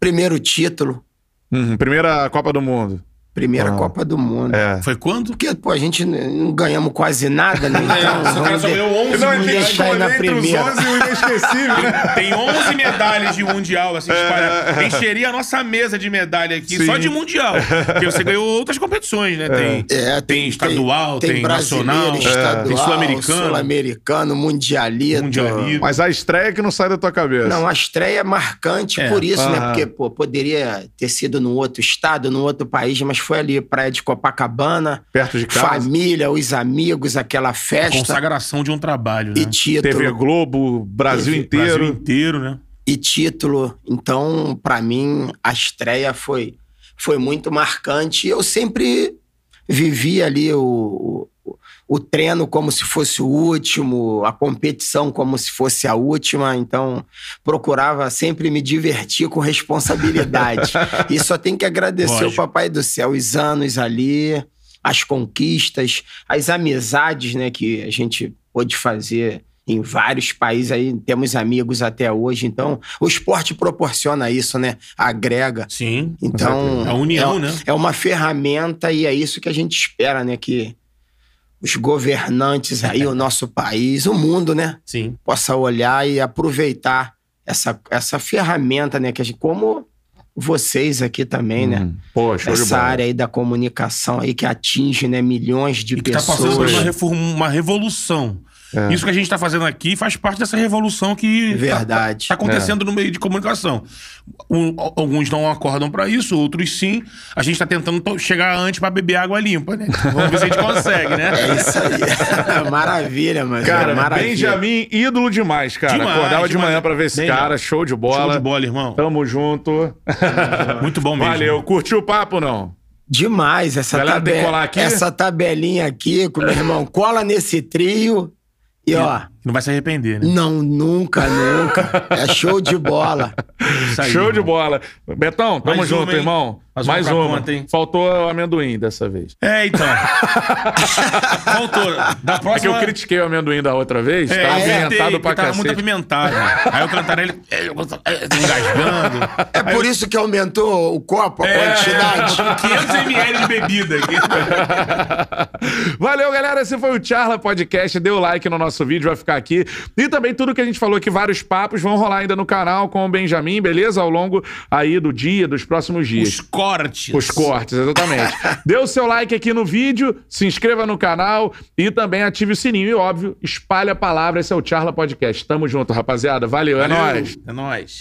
primeiro título, Uhum, primeira Copa do Mundo. Primeira Ah. Copa do Mundo. É. Foi quando? Porque, pô, a gente não ganhamos quase nada, né? [LAUGHS] Então, É, o cara vamos só de- ganhou 11 Não, tem vamos que na escolher entre os primeira. 11 e o inesquecível, né? [LAUGHS] Tem 11 medalhas de mundial, assim, espalhadas. Encheria a nossa mesa de medalha aqui, Sim. só de mundial. Porque você ganhou outras competições, né? Tem, É, tem estadual, tem, brasileiro, nacional, estadual, tem sul-americano. sul-americano, mundialito. Mundialito. Mas a estreia que não sai da tua cabeça. Não, a estreia é marcante É. por isso, né? Aham. Porque, pô, poderia ter sido num outro estado, num outro país, mas foi ali, praia de Copacabana, Perto de casa. família, os amigos, aquela festa Consagração de um trabalho, né? e título. TV Globo, Brasil TV inteiro. Brasil inteiro, né? e título. Então, pra mim, a estreia foi, foi muito marcante. Eu sempre vivi ali o, o, treino como se fosse o último, a competição como se fosse a última. Então, procurava sempre me divertir com responsabilidade. [LAUGHS] e só tem que agradecer Lógico. o Papai do Céu os anos ali, as conquistas, as amizades né, que a gente pôde fazer em vários países aí, temos amigos até hoje. Então, o esporte proporciona isso, né? Agrega. Sim. Então, A união, é, né? é uma ferramenta e é isso que a gente espera, né? Que os governantes aí, o nosso [LAUGHS] país, o mundo, né? Sim. Possa olhar e aproveitar essa, essa ferramenta, né? Que a gente, como vocês aqui também, né? Hum, show de Essa área aí da comunicação aí que atinge, né? Milhões de E que tá passando por pessoas. uma, uma revolução. É. Isso que a gente tá fazendo aqui faz parte dessa revolução que tá- Verdade. tá, acontecendo no meio de comunicação. Um- alguns não acordam pra isso, outros sim. A gente tá tentando chegar antes pra beber água limpa, né? Vamos ver se a gente consegue, né? É isso aí. [LAUGHS] Maravilha, mano. Cara, Maravilha. Benjamin, ídolo demais, cara. Demais, Acordava de demais. manhã pra ver esse Bem, cara, show de bola. Show de bola, irmão. Tamo junto. [LAUGHS] Muito bom mesmo. Valeu. Curtiu o papo, não? Demais essa, Galera, tem que tabe- colar aqui? essa tabelinha aqui com meu irmão. Cola nesse trio E ó, Não vai se arrepender, né? não, nunca, nunca. É show de bola. Aí, Show de irmão. bola. Betão, tamo Mais junto, uma, irmão. Mais Mais, uma uma. conta, hein? Faltou o amendoim dessa vez. É, então. [LAUGHS] Faltou. Da É que próxima... eu critiquei o amendoim da outra vez, É, tava eu apimentado tentei, pra tava cacete. muito apimentado. Aí [LAUGHS] eu cantarei ele é, é, engasgando. É por isso que aumentou o copo, a É, quantidade. 500 ml de bebida aqui. [LAUGHS] Valeu, galera. Esse foi o Charla Podcast. Dê o like no nosso vídeo, vai ficar aqui. E também tudo que a gente falou aqui, vários papos vão rolar ainda no canal com o Benjamin, beleza? Ao longo aí do dia, dos próximos dias. Os cortes. Os cortes, exatamente. [LAUGHS] Dê o seu like aqui no vídeo, se inscreva no canal e também ative o sininho. E, óbvio, espalhe a palavra. Esse é o Charla Podcast. Tamo junto, rapaziada. Valeu, é Valeu. nóis. É nóis.